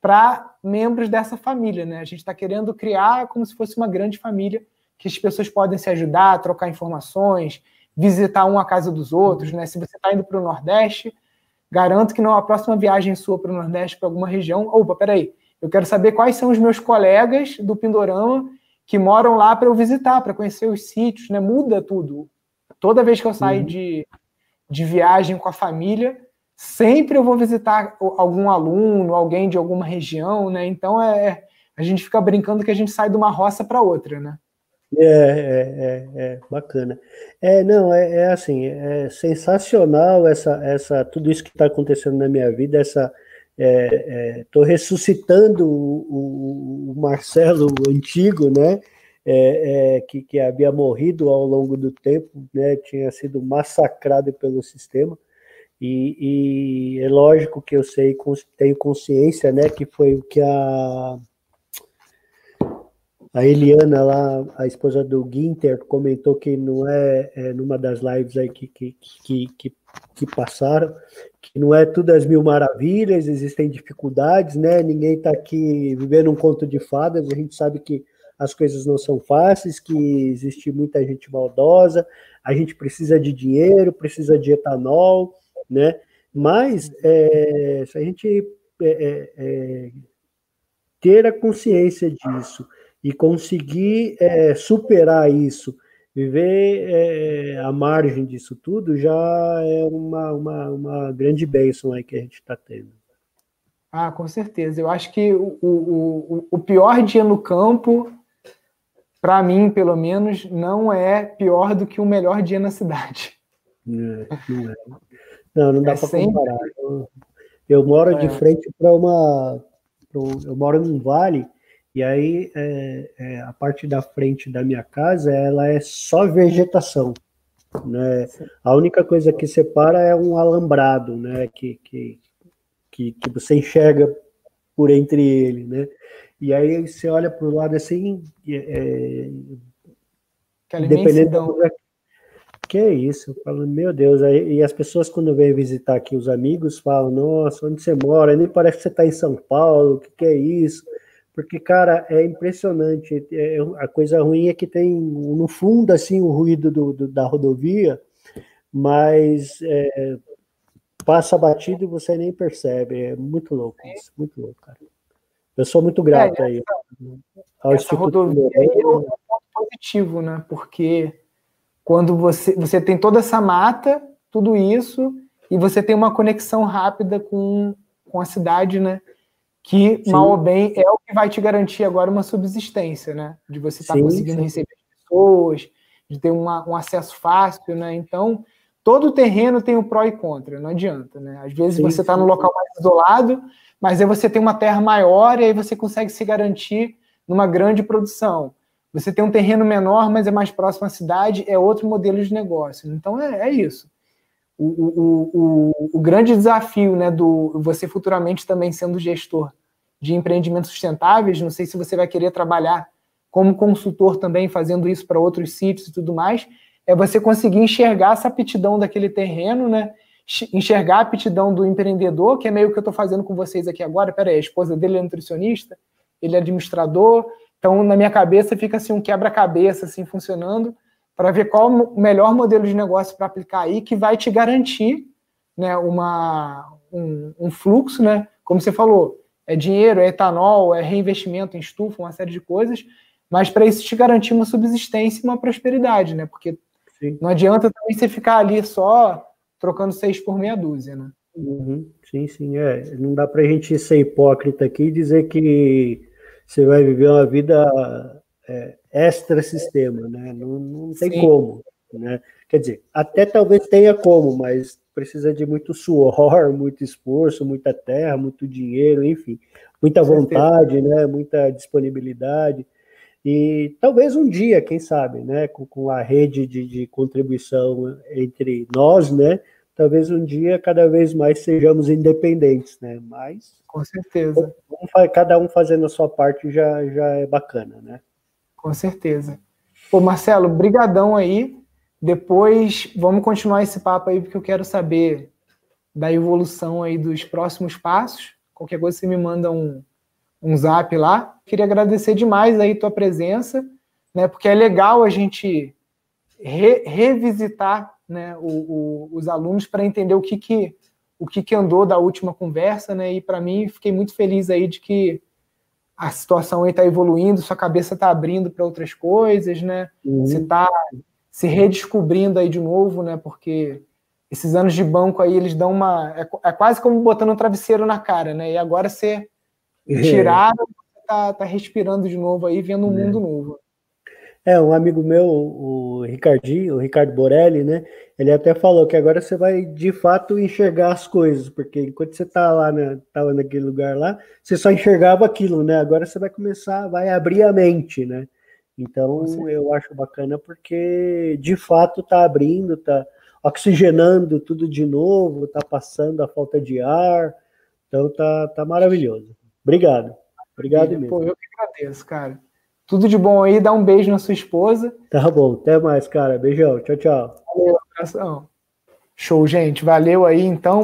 para membros dessa família, né? A gente está querendo criar como se fosse uma grande família que as pessoas podem se ajudar, trocar informações, visitar um a casa dos outros, né? Se você está indo para o Nordeste, garanto que na próxima viagem sua para o Nordeste, para alguma região, opa, peraí, eu quero saber quais são os meus colegas do Pindorama que moram lá para eu visitar, para conhecer os sítios, né? Muda tudo. Toda vez que eu saio uhum. de, de viagem com a família, sempre eu vou visitar algum aluno, alguém de alguma região, né? Então é a gente fica brincando que a gente sai de uma roça para outra, né? É, é, é, é, bacana. É, não, é, é, assim, é sensacional essa, essa, tudo isso que está acontecendo na minha vida, essa, estou é, é, ressuscitando o, o, Marcelo antigo, né, é, que, que havia morrido ao longo do tempo, né, tinha sido massacrado pelo sistema, e, e, é lógico que eu sei, tenho consciência, né, que foi o que a A Eliana lá, a esposa do Ginter, comentou que não é, é numa das lives aí que, que, que, que, que passaram, que não é tudo as mil maravilhas, existem dificuldades, né? Ninguém está aqui vivendo um conto de fadas, a gente sabe que as coisas não são fáceis, que existe muita gente maldosa, a gente precisa de dinheiro, precisa de etanol, né? Mas é, se a gente é, é, é ter a consciência disso e conseguir é, superar isso, viver é, à margem disso tudo, já é uma, uma, uma grande bênção aí que a gente está tendo. Ah, com certeza. Eu acho que o, o, o pior dia no campo para mim, pelo menos, não é pior do que o melhor dia na cidade. É, não, é. não, não dá é para sempre... comparar. Eu, eu moro é. de frente para uma. Eu moro num vale, e aí é, é, a parte da frente da minha casa ela é só vegetação. Né? A única coisa que separa é um alambrado, né? Que, que, que, que você enxerga por entre ele, né? E aí você olha para o lado assim, é, dependendo do que é isso, eu falo, meu Deus, aí, e as pessoas quando vêm visitar aqui os amigos falam, nossa, onde você mora? Nem parece que você está em São Paulo, o que, que é isso? Porque, cara, é impressionante, é, a coisa ruim é que tem no fundo, assim, o ruído do, do da rodovia, mas é, passa batido e você nem percebe, é muito louco isso, muito louco, cara. Eu sou muito grato é, aí. Ao essa rodovia é um ponto positivo, né? Porque quando você, você tem toda essa mata, tudo isso, e você tem uma conexão rápida com, com a cidade, né? Que, Sim. mal ou bem, é o que vai te garantir agora uma subsistência, né? De você estar tá conseguindo sim. receber pessoas, de ter uma, um acesso fácil, né? Então, todo terreno tem o pró e contra, não adianta, né? Às vezes sim, você está no local mais isolado, mas aí você tem uma terra maior e aí você consegue se garantir numa grande produção. Você tem um terreno menor, mas é mais próximo à cidade, é outro modelo de negócio. Então é, é isso. O, o, o, o, grande desafio né, do você futuramente também sendo gestor de empreendimentos sustentáveis, não sei se você vai querer trabalhar como consultor também, fazendo isso para outros sítios e tudo mais, é você conseguir enxergar essa aptidão daquele terreno, né? enxergar a aptidão do empreendedor, que é meio que eu estou fazendo com vocês aqui agora. Peraí, a esposa dele é nutricionista, ele é administrador, então na minha cabeça fica assim um quebra-cabeça assim funcionando para ver qual o melhor modelo de negócio para aplicar aí que vai te garantir, né, uma um, um, fluxo, né? Como você falou, é dinheiro, é etanol, é reinvestimento em estufa, uma série de coisas, mas para isso te garantir uma subsistência e uma prosperidade, né? Porque Sim. não adianta também você ficar ali só trocando seis por meia dúzia, né? Uhum, sim, sim, é. Não dá para a gente ser hipócrita aqui e dizer que você vai viver uma vida é, extra-sistema, né? Não, não tem sim. como, né? Quer dizer, até talvez tenha como, mas precisa de muito suor, muito esforço, muita terra, muito dinheiro, enfim, muita vontade, né? Muita disponibilidade. E talvez um dia, quem sabe, né, com, com a rede de, de, contribuição entre nós, né, talvez um dia cada vez mais sejamos independentes, né, mas... Com certeza. cada um fazendo a sua parte já, já é bacana, né? Com certeza. Pô, Marcelo, brigadão aí. Depois vamos continuar esse papo aí, porque eu quero saber da evolução aí dos próximos passos. Qualquer coisa você me manda um, um zap lá. Queria agradecer demais aí tua presença, né? Porque é legal a gente re, revisitar né, o, o, os alunos para entender o que, que o que, que andou da última conversa, né? E para mim fiquei muito feliz aí de que a situação aí está evoluindo, sua cabeça está abrindo para outras coisas, né? Uhum. Você está se redescobrindo aí de novo, né? Porque esses anos de banco aí eles dão uma é, é quase como botando um travesseiro na cara, né? E agora você tiraram, tá, tá respirando de novo aí, vendo um é. mundo novo. É, um amigo meu, o Ricardinho, o Ricardo Borelli, né? Ele até falou que agora você vai de fato enxergar as coisas, porque enquanto você tá lá, né, tava naquele lugar lá, você só enxergava aquilo, né? Agora você vai começar, vai abrir a mente, né? Então eu acho bacana porque de fato tá abrindo, tá oxigenando tudo de novo, tá passando a falta de ar, então tá, tá maravilhoso. Obrigado. Obrigado mesmo. Pô, eu que agradeço, cara. Tudo de bom aí, dá um beijo na sua esposa. Tá bom, até mais, cara. Beijão, tchau, tchau. Valeu, abração. Show, gente. Valeu aí, então.